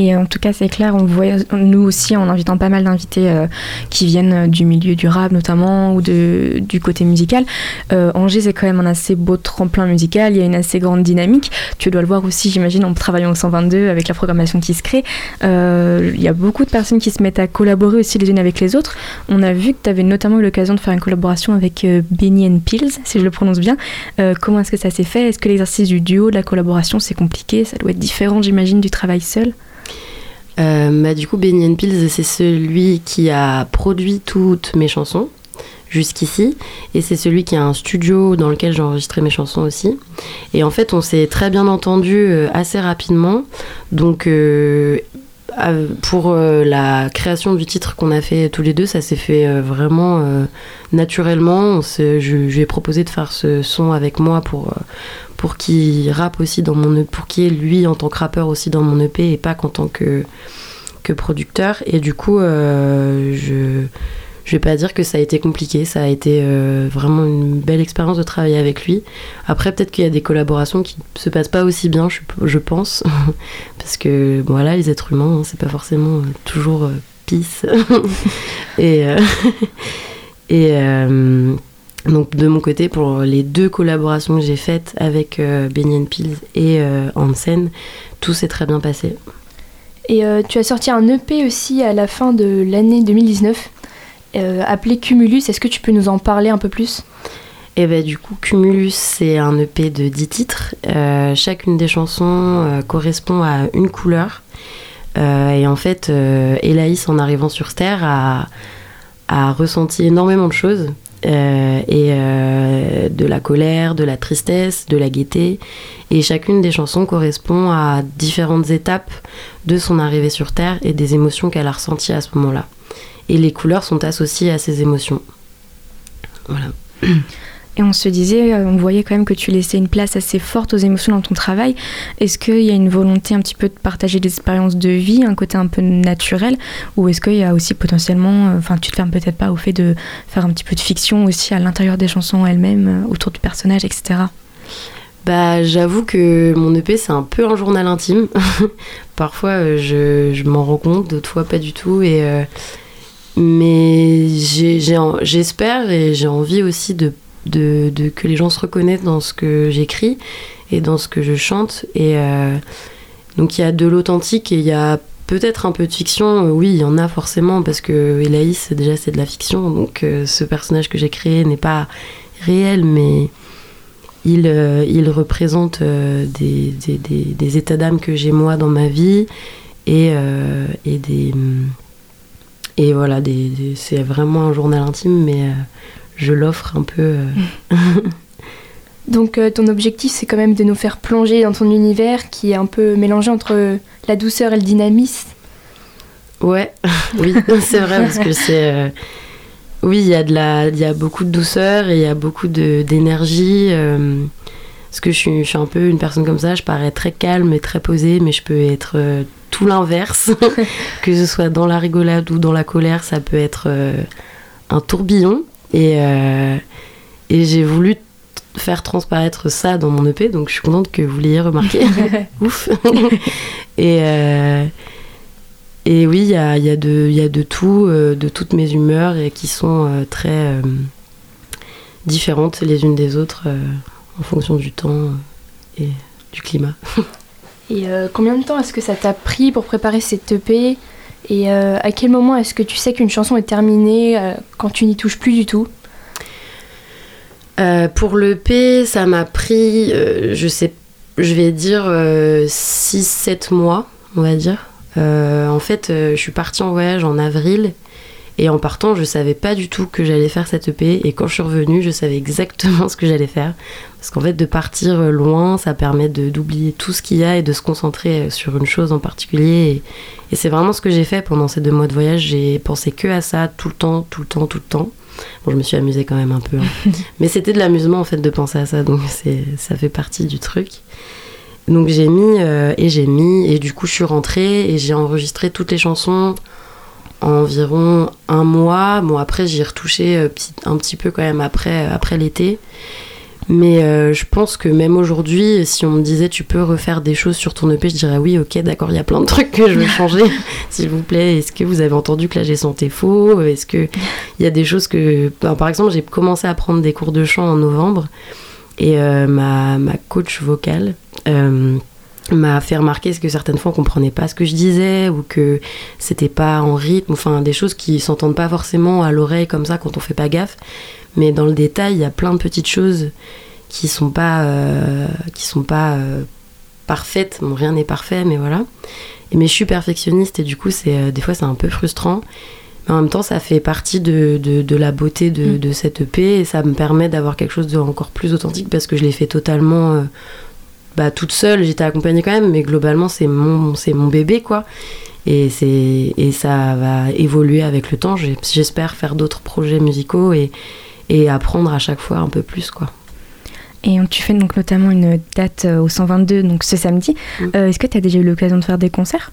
Et en tout cas, c'est clair, on voit, nous aussi, en invitant pas mal d'invités euh, qui viennent euh, du milieu du rap notamment, ou du côté musical, euh, Angers, c'est quand même un assez beau tremplin musical, il y a une assez grande dynamique. Tu dois le voir aussi, j'imagine, en travaillant au 122 avec la programmation qui se crée. Euh, il y a beaucoup de personnes qui se mettent à collaborer aussi les unes avec les autres. On a vu que tu avais notamment eu l'occasion de faire une collaboration avec euh, Benny and Pills, si je le prononce bien. Euh, comment est-ce que ça s'est fait? Est-ce que l'exercice du duo, de la collaboration, c'est compliqué? Ça doit être différent, j'imagine, du travail seul? Euh, bah, du coup, Benny Pills, c'est celui qui a produit toutes mes chansons jusqu'ici. Et c'est celui qui a un studio dans lequel j'ai enregistré mes chansons aussi. Et en fait, on s'est très bien entendu euh, assez rapidement. Donc, euh, euh, pour euh, la création du titre qu'on a fait tous les deux, ça s'est fait euh, vraiment euh, naturellement. Je, lui ai proposé de faire ce son avec moi pour, euh, pour qu'il rappe aussi dans mon EP, pour qu'il ait lui en tant que rappeur aussi dans mon EP et pas qu'en tant que, que producteur. Et du coup, euh, je je vais pas dire que ça a été compliqué, ça a été euh, vraiment une belle expérience de travailler avec lui. Après, peut-être qu'il y a des collaborations qui se passent pas aussi bien, je, pense, parce que voilà, les êtres humains, hein, c'est pas forcément euh, toujours euh, peace. et euh, donc de mon côté, pour les deux collaborations que j'ai faites avec Benny Pills et Hansen, tout s'est très bien passé. Et tu as sorti un EP aussi à la fin de l'année 2019, euh, appelé Cumulus. Est-ce que tu peux nous en parler un peu plus? Et ben du coup, Cumulus, c'est un EP de 10 titres. Euh, chacune des chansons euh, correspond à une couleur. Euh, et en fait, euh, Elaïs, en arrivant sur Terre, a, ressenti énormément de choses. Euh, euh, de la colère, de la tristesse, de la gaieté. Et chacune des chansons correspond à différentes étapes de son arrivée sur Terre et des émotions qu'elle a ressenties à ce moment-là. Et les couleurs sont associées à ces émotions. Voilà. Et on se disait, euh, on voyait quand même que tu laissais une place assez forte aux émotions dans ton travail. Est-ce qu'il y a une volonté un petit peu de partager des expériences de vie, un côté un peu naturel Ou est-ce qu'il y a aussi potentiellement, euh, enfin tu te fermes peut-être pas au fait de faire un petit peu de fiction aussi à l'intérieur des chansons elles-mêmes, euh, autour du personnage, etc. Bah, j'avoue que mon EP, c'est un peu un journal intime. Parfois, je, je m'en rends compte, d'autres fois, pas du tout. Et, euh, mais j'espère et j'ai envie aussi de, que les gens se reconnaissent dans ce que j'écris et dans ce que je chante. Et euh, donc, il y a de l'authentique et il y a peut-être un peu de fiction. Oui, il y en a forcément, parce que Elaïs, déjà, c'est de la fiction. Donc, euh, ce personnage que j'ai créé n'est pas réel, mais il, euh, représente des, états d'âme que j'ai moi dans ma vie et, et des et voilà des, des- c'est vraiment un journal intime mais euh, je l'offre un peu euh, Donc euh, ton objectif c'est quand même de nous faire plonger dans ton univers qui est un peu mélangé entre la douceur et le dynamisme. Ouais, oui, c'est vrai parce que c'est. oui, il y a de la, il y a beaucoup de douceur et il y a beaucoup de d'énergie. parce que je suis, je suis un peu une personne comme ça, je parais très calme et très posée, mais je peux être tout l'inverse, que ce soit dans la rigolade ou dans la colère, ça peut être euh, un tourbillon. Et, euh, et j'ai voulu faire transparaître ça dans mon EP, donc je suis contente que vous l'ayez remarqué. Ouf. et euh, et oui, il y a, il y a de, il y a de tout, euh, de toutes mes humeurs et qui sont euh, très différentes les unes des autres en fonction du temps et du climat. Et euh, combien de temps est-ce que ça t'a pris pour préparer cette EP Et euh, à quel moment est-ce que tu sais qu'une chanson est terminée euh, quand tu n'y touches plus du tout? Pour le P, ça m'a pris, je sais, je vais dire 6-7 mois, on va dire. En fait, je suis partie en voyage en avril et en partant, je savais pas du tout que j'allais faire cette EP. Et quand je suis revenue, je savais exactement ce que j'allais faire. Parce qu'en fait, de partir loin, ça permet d'oublier tout ce qu'il y a et de se concentrer sur une chose en particulier. Et, et c'est vraiment ce que j'ai fait pendant ces deux mois de voyage. J'ai pensé que à ça tout le temps, tout le temps, tout le temps. Bon, je me suis amusée quand même un peu. hein. Mais c'était de l'amusement en fait de penser à ça, donc ça fait partie du truc. Donc j'ai mis euh, et j'ai mis et du coup je suis rentrée et j'ai enregistré toutes les chansons environ un mois. Bon après j'y ai retouché euh, un petit peu quand même après, après l'été. Mais euh, je pense que même aujourd'hui, si on me disait tu peux refaire des choses sur ton EP, je dirais oui, ok, d'accord, il y a plein de trucs que je veux changer, s'il vous plaît. Est-ce que vous avez entendu que là j'ai santé faux? Est-ce qu'il y a des choses que. Ben, par exemple, j'ai commencé à prendre des cours de chant en novembre et euh, ma, ma coach vocale. euh, m'a fait remarquer que certaines fois on comprenait pas ce que je disais ou que c'était pas en rythme enfin des choses qui s'entendent pas forcément à l'oreille comme ça quand on fait pas gaffe. Mais dans le détail il y a plein de petites choses qui sont pas euh, qui sont pas euh, parfaites. Bon rien n'est parfait mais voilà. Et mais je suis perfectionniste et du coup c'est euh, des fois c'est un peu frustrant. Mais en même temps ça fait partie de, de, de la beauté de, de cette EP et ça me permet d'avoir quelque chose de encore plus authentique parce que je l'ai fait totalement bah, toute seule, j'étais accompagnée quand même, mais globalement c'est mon, c'est mon bébé quoi. Et, c'est, et ça va évoluer avec le temps. J'espère faire d'autres projets musicaux et, et apprendre à chaque fois un peu plus quoi. Et tu fais donc notamment une date euh, au 122, donc ce samedi. Mm. Euh, Est-ce que tu as déjà eu l'occasion de faire des concerts?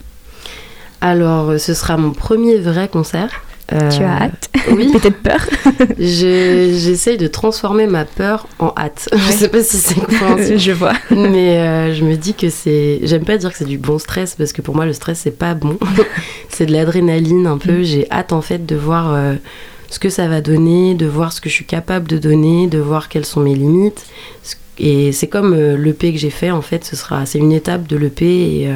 Alors ce sera mon premier vrai concert. Euh, Tu as hâte Oui. Peut-être peur Je- J'essaye de transformer ma peur en hâte. Je sais pas si c'est compréhensible. Je vois. Mais euh, je me dis que c'est. J'aime pas dire que c'est du bon stress parce que pour moi le stress c'est pas bon. c'est de l'adrénaline un peu. J'ai hâte en fait de voir euh, ce que ça va donner, de voir ce que je suis capable de donner, de voir quelles sont mes limites. Et c'est comme l'EP que j'ai fait en fait. Ce sera, c'est une étape de l'EP et,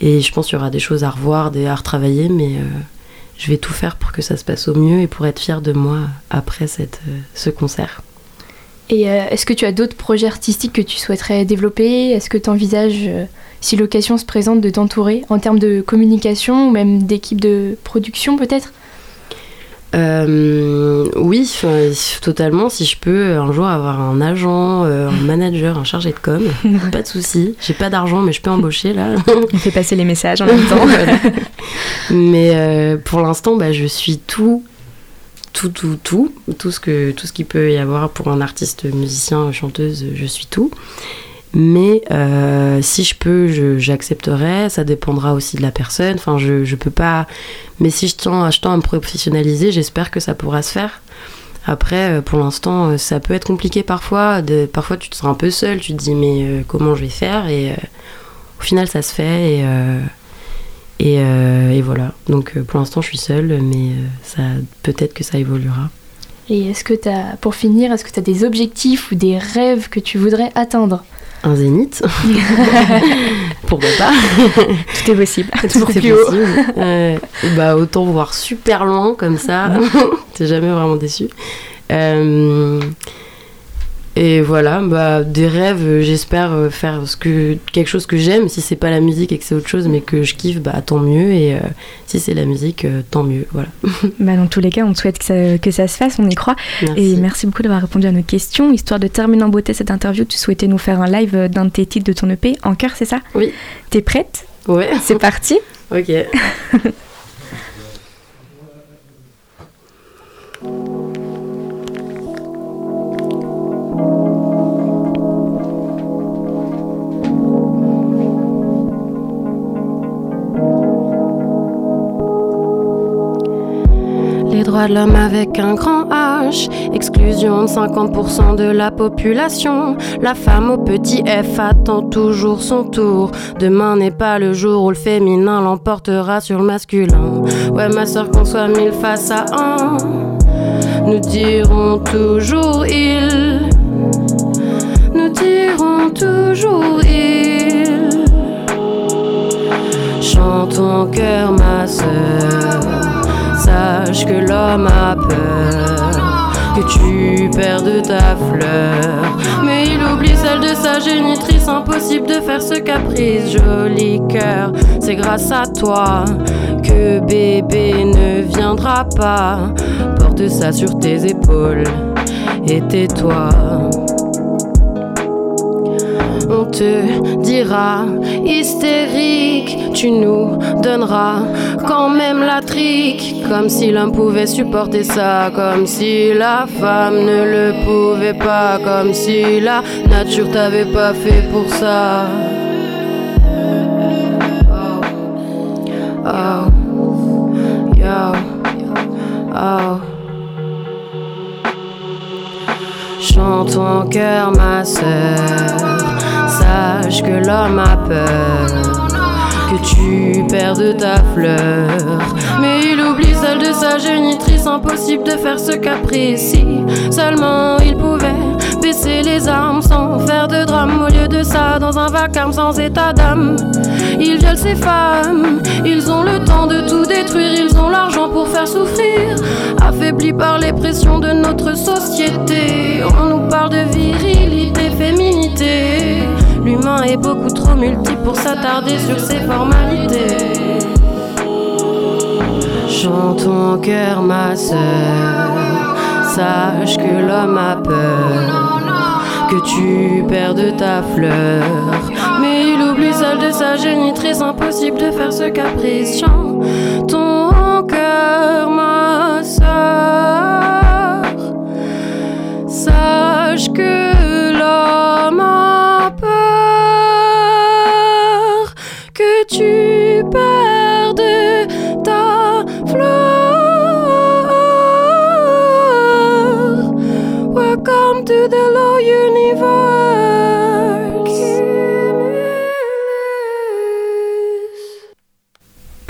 et je pense qu'il y aura des choses à revoir, des à retravailler, mais. Euh, je vais tout faire pour que ça se passe au mieux et pour être fière de moi après euh, ce concert. Et euh, est-ce que tu as d'autres projets artistiques que tu souhaiterais développer? Est-ce que tu envisages, si l'occasion se présente, de t'entourer en termes de communication ou même d'équipe de production peut-être? Euh, oui, totalement. Si je peux un jour avoir un agent, euh, un manager, un chargé de com, pas de souci. J'ai pas d'argent, mais je peux embaucher là. On fait passer les messages en même temps. Voilà. Mais euh, pour l'instant, bah, je suis tout, tout, tout, tout, tout ce que tout ce qu'il peut y avoir pour un artiste, musicien, chanteuse. Je suis tout. Mais euh, si je peux, j'accepterai. Ça dépendra aussi de la personne. Enfin, je, je peux pas. Mais si je tends, à me professionnaliser, j'espère que ça pourra se faire. Après, euh, pour l'instant, euh, ça peut être compliqué parfois. Parfois, tu te sens un peu seul. Tu te dis, mais comment je vais faire? Et au final, ça se fait. Et, et, voilà. Donc, pour l'instant, je suis seule, mais peut-être que ça évoluera. Et est-ce que tu as, pour finir, est-ce que tu as des objectifs ou des rêves que tu voudrais atteindre? Un zénith Pourquoi pas Tout est possible. Toujours plus haut. possible. Euh, bah, autant voir super loin comme ça. T'es jamais vraiment déçu. Euh, et voilà, bah, des rêves, euh, j'espère euh, faire ce que, quelque chose que j'aime. Si c'est pas la musique et que c'est autre chose, mais que je kiffe, bah, tant mieux. Et euh, si c'est la musique, euh, tant mieux. Voilà. Bah, dans tous les cas, on te souhaite que ça, que ça se fasse, on y croit. Merci. Et merci beaucoup d'avoir répondu à nos questions. Histoire de terminer en beauté cette interview, tu souhaitais nous faire un live d'un de tes titres de ton EP, En cœur, c'est ça? Oui. T'es prête? Ouais. C'est parti Ok. droits de l'homme avec un grand H, exclusion de 50% de la population. La femme au petit F attend toujours son tour. Demain n'est pas le jour où le féminin l'emportera sur le masculin. Ouais, ma soeur, qu'on soit mille face à un, nous dirons toujours il. Nous dirons toujours il. Chante ton cœur, ma sœur. Sache que l'homme a peur que tu perdes ta fleur. Mais il oublie celle de sa génitrice, impossible de faire ce caprice. Joli cœur, c'est grâce à toi que bébé ne viendra pas. Porte ça sur tes épaules et tais-toi. On te dira hystérique, tu nous donneras quand même la trique. Comme si l'homme pouvait supporter ça, comme si la femme ne le pouvait pas, comme si la nature t'avait pas fait pour ça. Oh, yo, oh. Chante en cœur, ma sœur. Sache que l'homme a peur que tu perdes ta fleur. Mais oublie celle de sa génitrice, impossible de faire ce qu'apprécie. Seulement il pouvait baisser les armes sans faire de drame. Au lieu de ça, dans un vacarme sans état d'âme, ils violent ces femmes. Ils ont le temps de tout détruire, ils ont l'argent pour faire souffrir. Affaiblis par les pressions de notre société, on nous parle de virilité, féminité. L'humain est beaucoup trop multiple pour s'attarder sur ses formalités. Chante en cœur, ma sœur. Sache que l'homme a peur que tu perdes ta fleur. Mais il oublie celle de sa génitrice, impossible de faire ce caprice. Chante ton cœur, ma sœur. Sache que l'homme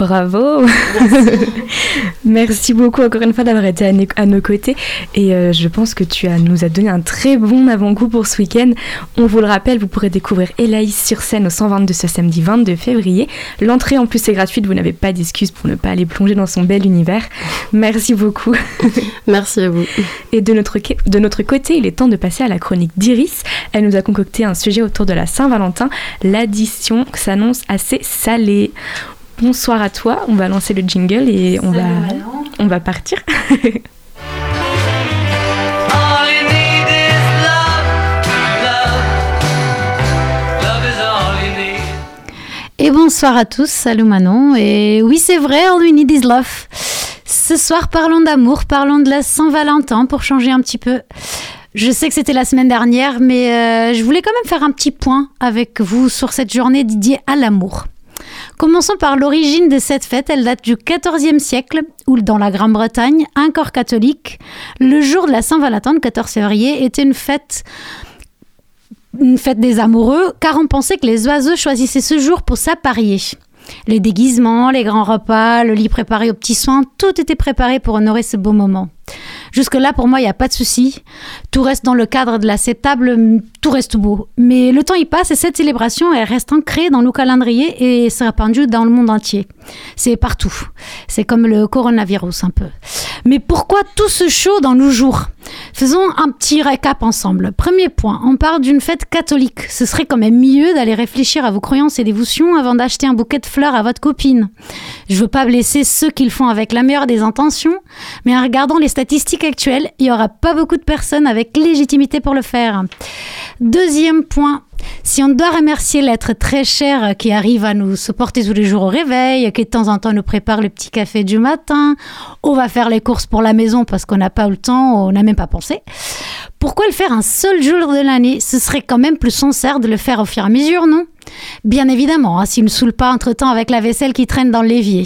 Bravo Merci beaucoup encore une fois d'avoir été à, no- à nos côtés et euh, je pense que tu as, nous as donné un très bon avant-goût pour ce week-end. On vous le rappelle, vous pourrez découvrir Elaïs sur scène au 122 ce samedi 22 février. L'entrée en plus est gratuite, vous n'avez pas d'excuse pour ne pas aller plonger dans son bel univers. Merci beaucoup. Merci à vous. Et de notre, de notre côté, il est temps de passer à la chronique d'Iris. Elle nous a concocté un sujet autour de la Saint-Valentin. L'addition s'annonce assez salée. Bonsoir à toi, on va lancer le jingle et on va, on va partir. Et bonsoir à tous, salut Manon. Et oui, c'est vrai, all we need is love. Ce soir, parlons d'amour, parlons de la Saint-Valentin pour changer un petit peu. Je sais que c'était la semaine dernière, mais euh, je voulais quand même faire un petit point avec vous sur cette journée dédiée à l'amour. Commençons par l'origine de cette fête. Elle date du XIVe siècle, où dans la Grande-Bretagne, un corps catholique, le jour de la Saint-Valentin, le 14 février, était une fête une fête des amoureux, car on pensait que les oiseaux choisissaient ce jour pour s'apparier. Les déguisements, les grands repas, le lit préparé aux petits soins, tout était préparé pour honorer ce beau moment. Jusque-là, pour moi, il n'y a pas de souci. Tout reste dans le cadre de l'acceptable, tout reste beau. Mais le temps y passe et cette célébration, elle reste ancrée dans nos calendriers et s'est répandue dans le monde entier. C'est partout. C'est comme le coronavirus un peu. Mais pourquoi tout ce show dans nos jours? Faisons un petit récap ensemble. Premier point, on parle d'une fête catholique. Ce serait quand même mieux d'aller réfléchir à vos croyances et dévotions avant d'acheter un bouquet de fleurs à votre copine. Je veux pas blesser ceux qui le font avec la meilleure des intentions, mais en regardant les statistiques actuelles, il y aura pas beaucoup de personnes avec légitimité pour le faire. Deuxième point, si on doit remercier l'être très cher qui arrive à nous supporter tous les jours au réveil, qui de temps en temps nous prépare le petit café du matin, on va faire les courses pour la maison parce qu'on n'a pas le temps, on n'a même pas pensé. Pourquoi le faire un seul jour de l'année? Ce serait quand même plus sincère de le faire au fur et à mesure, non? Bien évidemment, hein, s'il ne saoule pas entre-temps avec la vaisselle qui traîne dans l'évier.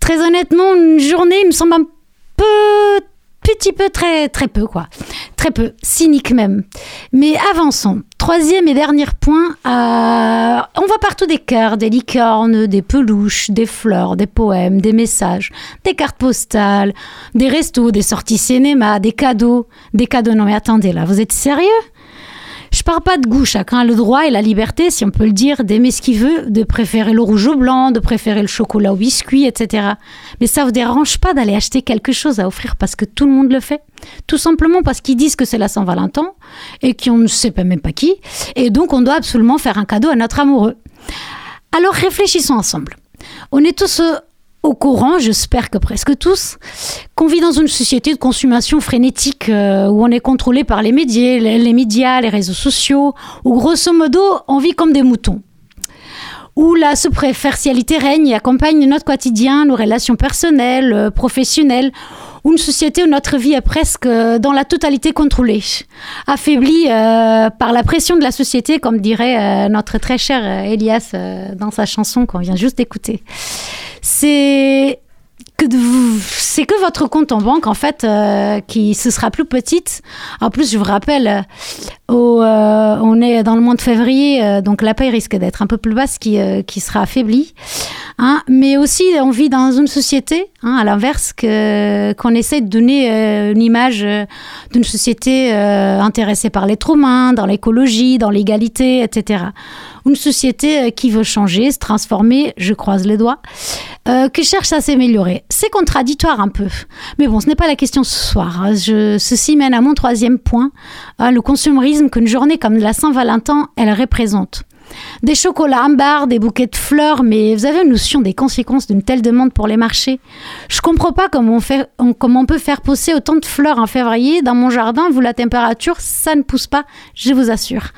Très honnêtement, une journée me semble un peu petit peu, très, très peu, quoi. Très peu, cynique même. Mais avançons. Troisième et dernier point, euh, on voit partout des cœurs, des licornes, des peluches, des fleurs, des poèmes, des messages, des cartes postales, des restos, des sorties cinéma, des cadeaux. Des cadeaux, non mais attendez là, vous êtes sérieux? Je parle pas de goût, chacun a le droit et la liberté, si on peut le dire, d'aimer ce qu'il veut, de préférer le rouge au blanc, de préférer le chocolat au biscuit, etc. Mais ça vous dérange pas d'aller acheter quelque chose à offrir parce que tout le monde le fait? Tout simplement parce qu'ils disent que c'est la Saint-Valentin et qu'on ne sait pas même pas qui, et donc on doit absolument faire un cadeau à notre amoureux. Alors réfléchissons ensemble. On est tous euh, au courant, j'espère que presque tous, qu'on vit dans une société de consommation frénétique euh, où on est contrôlé par les médias, les, médias, les réseaux sociaux, où grosso modo on vit comme des moutons. Où la superficialité règne et accompagne notre quotidien, nos relations personnelles, euh, professionnelles, une société où notre vie est presque euh, dans la totalité contrôlée, affaiblie euh, par la pression de la société, comme dirait euh, notre très cher Elias dans sa chanson qu'on vient juste d'écouter. C'est que votre compte en banque en fait qui se sera plus petite. En plus, je vous rappelle, euh, on est dans le mois de février, euh, donc la paye risque d'être un peu plus basse, qui, euh, qui sera affaiblie. Hein, mais aussi, on vit dans une société, hein, à l'inverse, qu'on essaie de donner une image d'une société intéressée par l'être humain, dans l'écologie, dans l'égalité, etc. Une société qui veut changer, se transformer, je croise les doigts, qui cherche à s'améliorer. C'est contradictoire un peu. Mais bon, ce n'est pas la question ce soir. hein. Ceci mène à mon troisième point, le consumérisme qu'une journée comme la Saint-Valentin, elle représente. Des chocolats en barre, des bouquets de fleurs, mais vous avez une notion des conséquences d'une telle demande pour les marchés? Je comprends pas comment on, peut faire pousser autant de fleurs en février. Dans mon jardin, vu la température, ça ne pousse pas, je vous assure.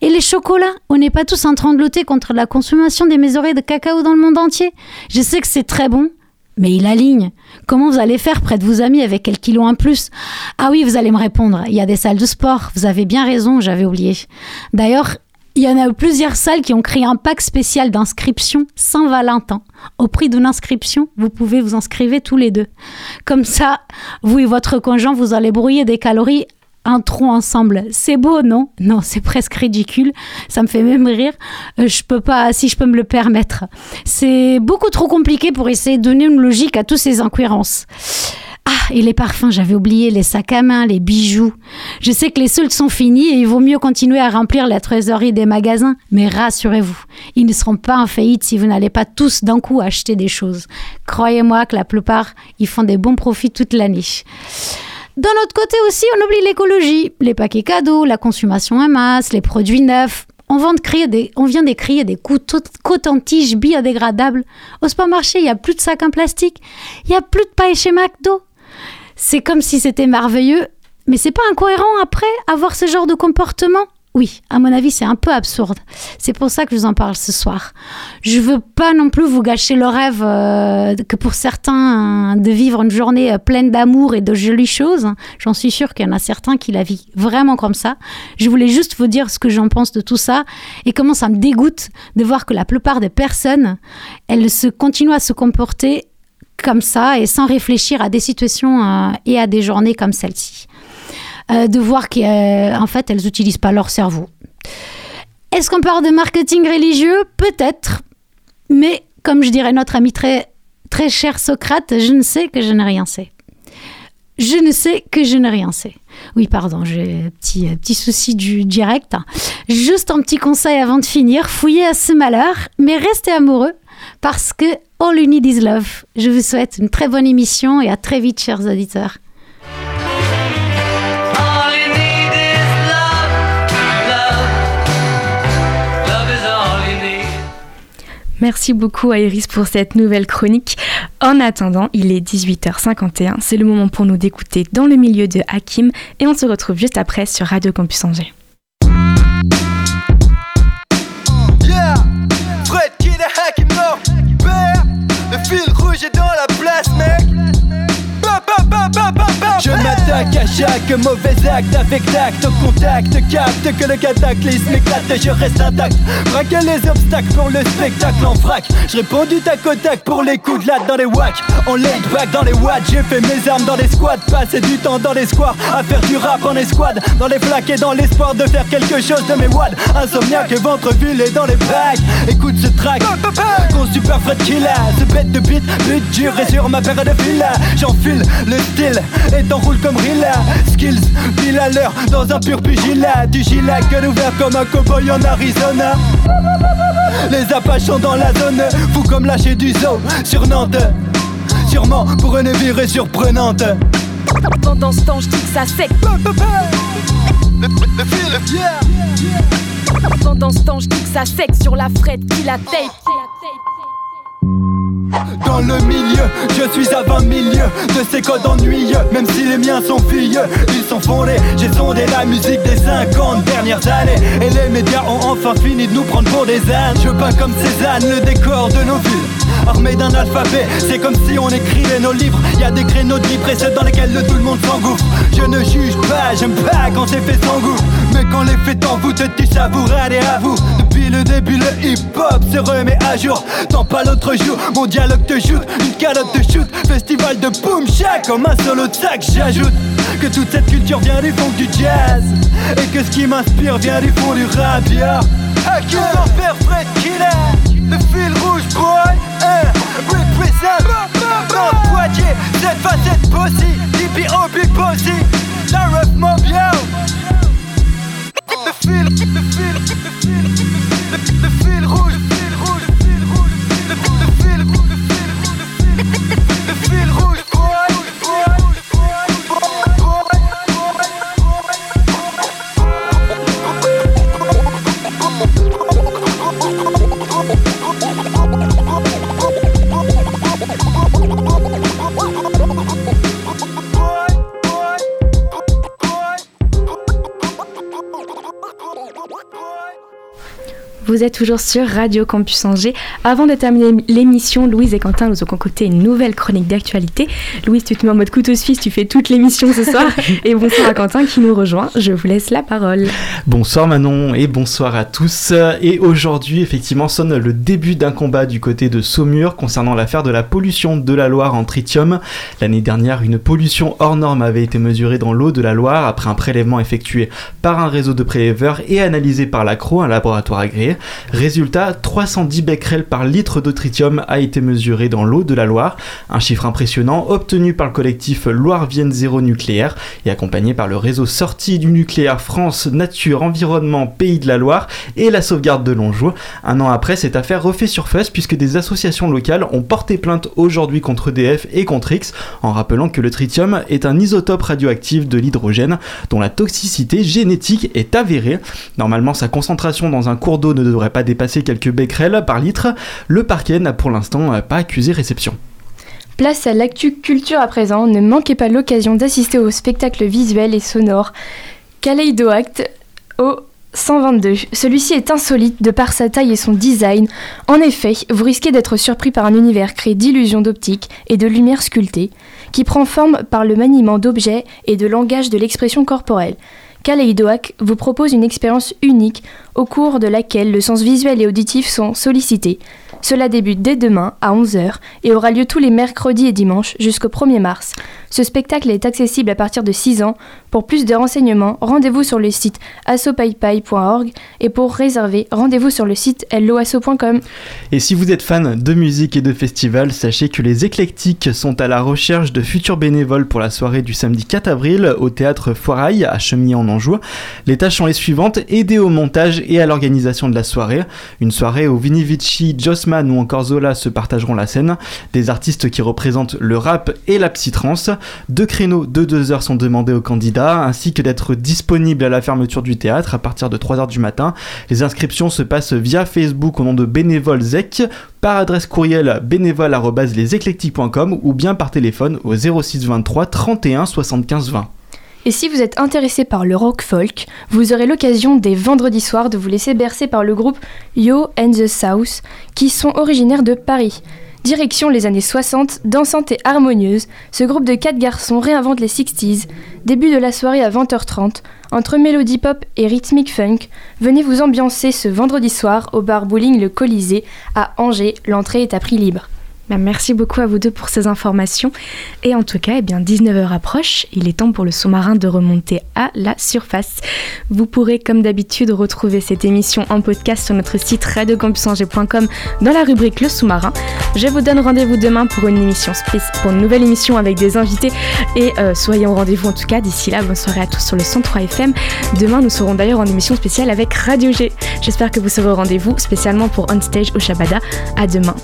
Et les chocolats, on n'est pas tous en train de lutter contre la consommation des mésorées de cacao dans le monde entier? Je sais que c'est très bon, mais il aligne. Comment vous allez faire près de vos amis avec quelques kilos en plus? Ah oui, vous allez me répondre, il y a des salles de sport. Vous avez bien raison, j'avais oublié. D'ailleurs, il y en a plusieurs salles qui ont créé un pack spécial d'inscription Saint-Valentin. Au prix d'une inscription, vous pouvez vous inscrire tous les deux. Comme ça, vous et votre conjoint, vous allez brouiller des calories un tronc ensemble. C'est beau, non? Non, c'est presque ridicule. Ça me fait même rire. Euh, je peux pas, si je peux me le permettre. C'est beaucoup trop compliqué pour essayer de donner une logique à toutes ces incohérences. Ah, et les parfums, j'avais oublié les sacs à main, les bijoux. Je sais que les soldes sont finis et il vaut mieux continuer à remplir la trésorerie des magasins, mais rassurez-vous, ils ne seront pas en faillite si vous n'allez pas tous d'un coup acheter des choses. Croyez-moi que la plupart, ils font des bons profits toute l'année. D'un autre côté aussi, on oublie l'écologie, les paquets cadeaux, la consommation en masse, les produits neufs. On vient de créer des, on vient d'écrire des cotons-tiges biodégradables. Au supermarché, il n'y a plus de sacs en plastique. Il n'y a plus de paille chez McDo. C'est comme si c'était merveilleux, mais c'est pas incohérent après avoir ce genre de comportement Oui, à mon avis, c'est un peu absurde. C'est pour ça que je vous en parle ce soir. Je veux pas non plus vous gâcher le rêve euh, que pour certains euh, de vivre une journée euh, pleine d'amour et de jolies choses. J'en suis sûre qu'il y en a certains qui la vivent vraiment comme ça. Je voulais juste vous dire ce que j'en pense de tout ça et comment ça me dégoûte de voir que la plupart des personnes, elles se continuent à se comporter comme ça et sans réfléchir à des situations euh, et à des journées comme celle-ci. Euh, de voir qu'en fait, elles n'utilisent pas leur cerveau. Est-ce qu'on parle de marketing religieux? Peut-être. Mais comme je dirais notre ami très, très cher Socrate, je ne sais que je n'ai rien sais. Je ne sais que je n'ai rien sais. Oui, pardon, j'ai un petit, euh, petit souci du direct. Juste un petit conseil avant de finir. Fouillez à ce malheur, mais restez amoureux parce que all you need is love. Je vous souhaite une très bonne émission et à très vite, chers auditeurs. Merci beaucoup à Iris pour cette nouvelle chronique. En attendant, il est 18h51. C'est le moment pour nous d'écouter dans le milieu de Hakim et on se retrouve juste après sur Radio Campus Angers. Je m'attaque à chaque mauvais acte avec tact Au contact, capte que le cataclysme éclate et je reste intact. Braquer les obstacles pour le spectacle en vrac. Je réponds du tac au tac pour les coups de latte dans les wacks En laid back dans les watts J'ai fait mes armes dans les squads Passer du temps dans les squares À faire du rap en escouade. Dans les flaques et dans l'espoir de faire quelque chose de mes wads. Insomniaque et ventre et dans les bacs. Écoute ce track Con super Fred Killa Ce bête de beat But dur et sur ma paire de fil J'enfile le style et t'enroule comme Rilla. Skills pile à l'heure dans un pur pugilat. Du gilet gueule ouvert comme un cowboy en Arizona. Les Apaches sont dans la zone Fou comme lâcher du zoo. Sur Nantes Sûrement pour une virée surprenante. Pendant ce temps, je dis que ça sec. Le, le fil, yeah. Pendant ce temps, je dis que ça sec sur la frette qui la tape. Dans le milieu, je suis à 20 milieux de ces codes ennuyeux Même si les miens sont vieux, ils sont fondés J'ai sondé la musique des 50 dernières années Et les médias ont enfin fini de nous prendre pour des ânes Je peins comme Cézanne le décor de nos villes armé d'un alphabet. C'est comme si on écrivait nos livres. Y a des créneaux de vie dans lesquels le tout le monde s'engouffre. Je ne juge pas, j'aime pas quand c'est fait sans goût. Mais quand les faits t'envoûtent, tu savoures, allez à vous. Depuis le début, le hip-hop se remet à jour. Tant pas l'autre jour, mon dialogue te shoot, une calotte de shoot. Festival de boom shack, comme un solo de sac, j'ajoute que toute cette culture vient du fond du jazz. Et que ce qui m'inspire vient du fond du yeah. Accuse envers Fred Killer, le fil rouge boy, hein, represent. Dans cette facette bossy, au big bossy, la ref mob, yo. Le fil, le fil, le fil, le fil, rouge, Vous êtes toujours sur Radio Campus Angers. Avant de terminer l'émission, Louise et Quentin nous ont concocté une nouvelle chronique d'actualité. Louise, tu te mets en mode couteau suisse, tu fais toute l'émission ce soir. et bonsoir à Quentin qui nous rejoint. Je vous laisse la parole. Bonsoir Manon et bonsoir à tous. Et aujourd'hui, effectivement, sonne le début d'un combat du côté de Saumur concernant l'affaire de la pollution de la Loire en tritium. L'année dernière, une pollution hors norme avait été mesurée dans l'eau de la Loire après un prélèvement effectué par un réseau de prélèveurs et analysé par l'ACRO, un laboratoire agréé. Résultat, 310 becquerels par litre de tritium a été mesuré dans l'eau de la Loire, un chiffre impressionnant obtenu par le collectif Loire-Vienne Zéro Nucléaire et accompagné par le réseau sorti du nucléaire France Nature Environnement Pays de la Loire et la sauvegarde de Longjour. Un an après, cette affaire refait surface puisque des associations locales ont porté plainte aujourd'hui contre EDF et contre X en rappelant que le tritium est un isotope radioactif de l'hydrogène dont la toxicité génétique est avérée. Normalement, sa concentration dans un cours d'eau ne devrait pas dépasser quelques becquerels par litre. Le parquet n'a pour l'instant pas accusé réception. Place à l'actu culture à présent. Ne manquez pas l'occasion d'assister au spectacle visuel et sonore Kaleidoact au 122. Celui-ci est insolite de par sa taille et son design. En effet, vous risquez d'être surpris par un univers créé d'illusions d'optique et de lumière sculptée, qui prend forme par le maniement d'objets et de langage de l'expression corporelle. Kaleidoac vous propose une expérience unique au cours de laquelle le sens visuel et auditif sont sollicités. Cela débute dès demain à 11h et aura lieu tous les mercredis et dimanches jusqu'au 1er mars. Ce spectacle est accessible à partir de 6 ans. Pour plus de renseignements, rendez-vous sur le site assopaipai.org et pour réserver, rendez-vous sur le site helloasso.com. Et si vous êtes fan de musique et de festivals, sachez que les éclectiques sont à la recherche de futurs bénévoles pour la soirée du samedi 4 avril au théâtre Foirail à Chemillé en Anjou. Les tâches sont les suivantes aider au montage et à l'organisation de la soirée. Une soirée où Vini Vici, Jossman ou encore Zola se partageront la scène. Des artistes qui représentent le rap et la psytrance. Deux créneaux de 2 heures sont demandés aux candidats ainsi que d'être disponibles à la fermeture du théâtre à partir de 3h du matin. Les inscriptions se passent via Facebook au nom de Bénévole ZEC, par adresse courriel bénévole.leséclectiques.com ou bien par téléphone au 06 23 31 75 20. Et si vous êtes intéressé par le rock folk, vous aurez l'occasion des vendredis soirs de vous laisser bercer par le groupe Yo and the South, qui sont originaires de Paris. Direction les années 60, dansante et harmonieuse, ce groupe de quatre garçons réinvente les 60s. Début de la soirée à 20h30, entre mélodie pop et rythmique funk, venez vous ambiancer ce vendredi soir au bar bowling Le Colisée à Angers. L'entrée est à prix libre. Bah, merci beaucoup à vous deux pour ces informations. Et en tout cas, eh bien, 19h approche. Il est temps pour le sous-marin de remonter à la surface. Vous pourrez, comme d'habitude, retrouver cette émission en podcast sur notre site radiocampusangers.com dans la rubrique Le sous-marin. Je vous donne rendez-vous demain pour une, nouvelle émission avec des invités. Et euh, soyez au rendez-vous en tout cas. D'ici là, bonne soirée à tous sur le 103 FM. Demain, nous serons d'ailleurs en émission spéciale avec Radio G. J'espère que vous serez au rendez-vous, spécialement pour On Stage au Shabada. À demain.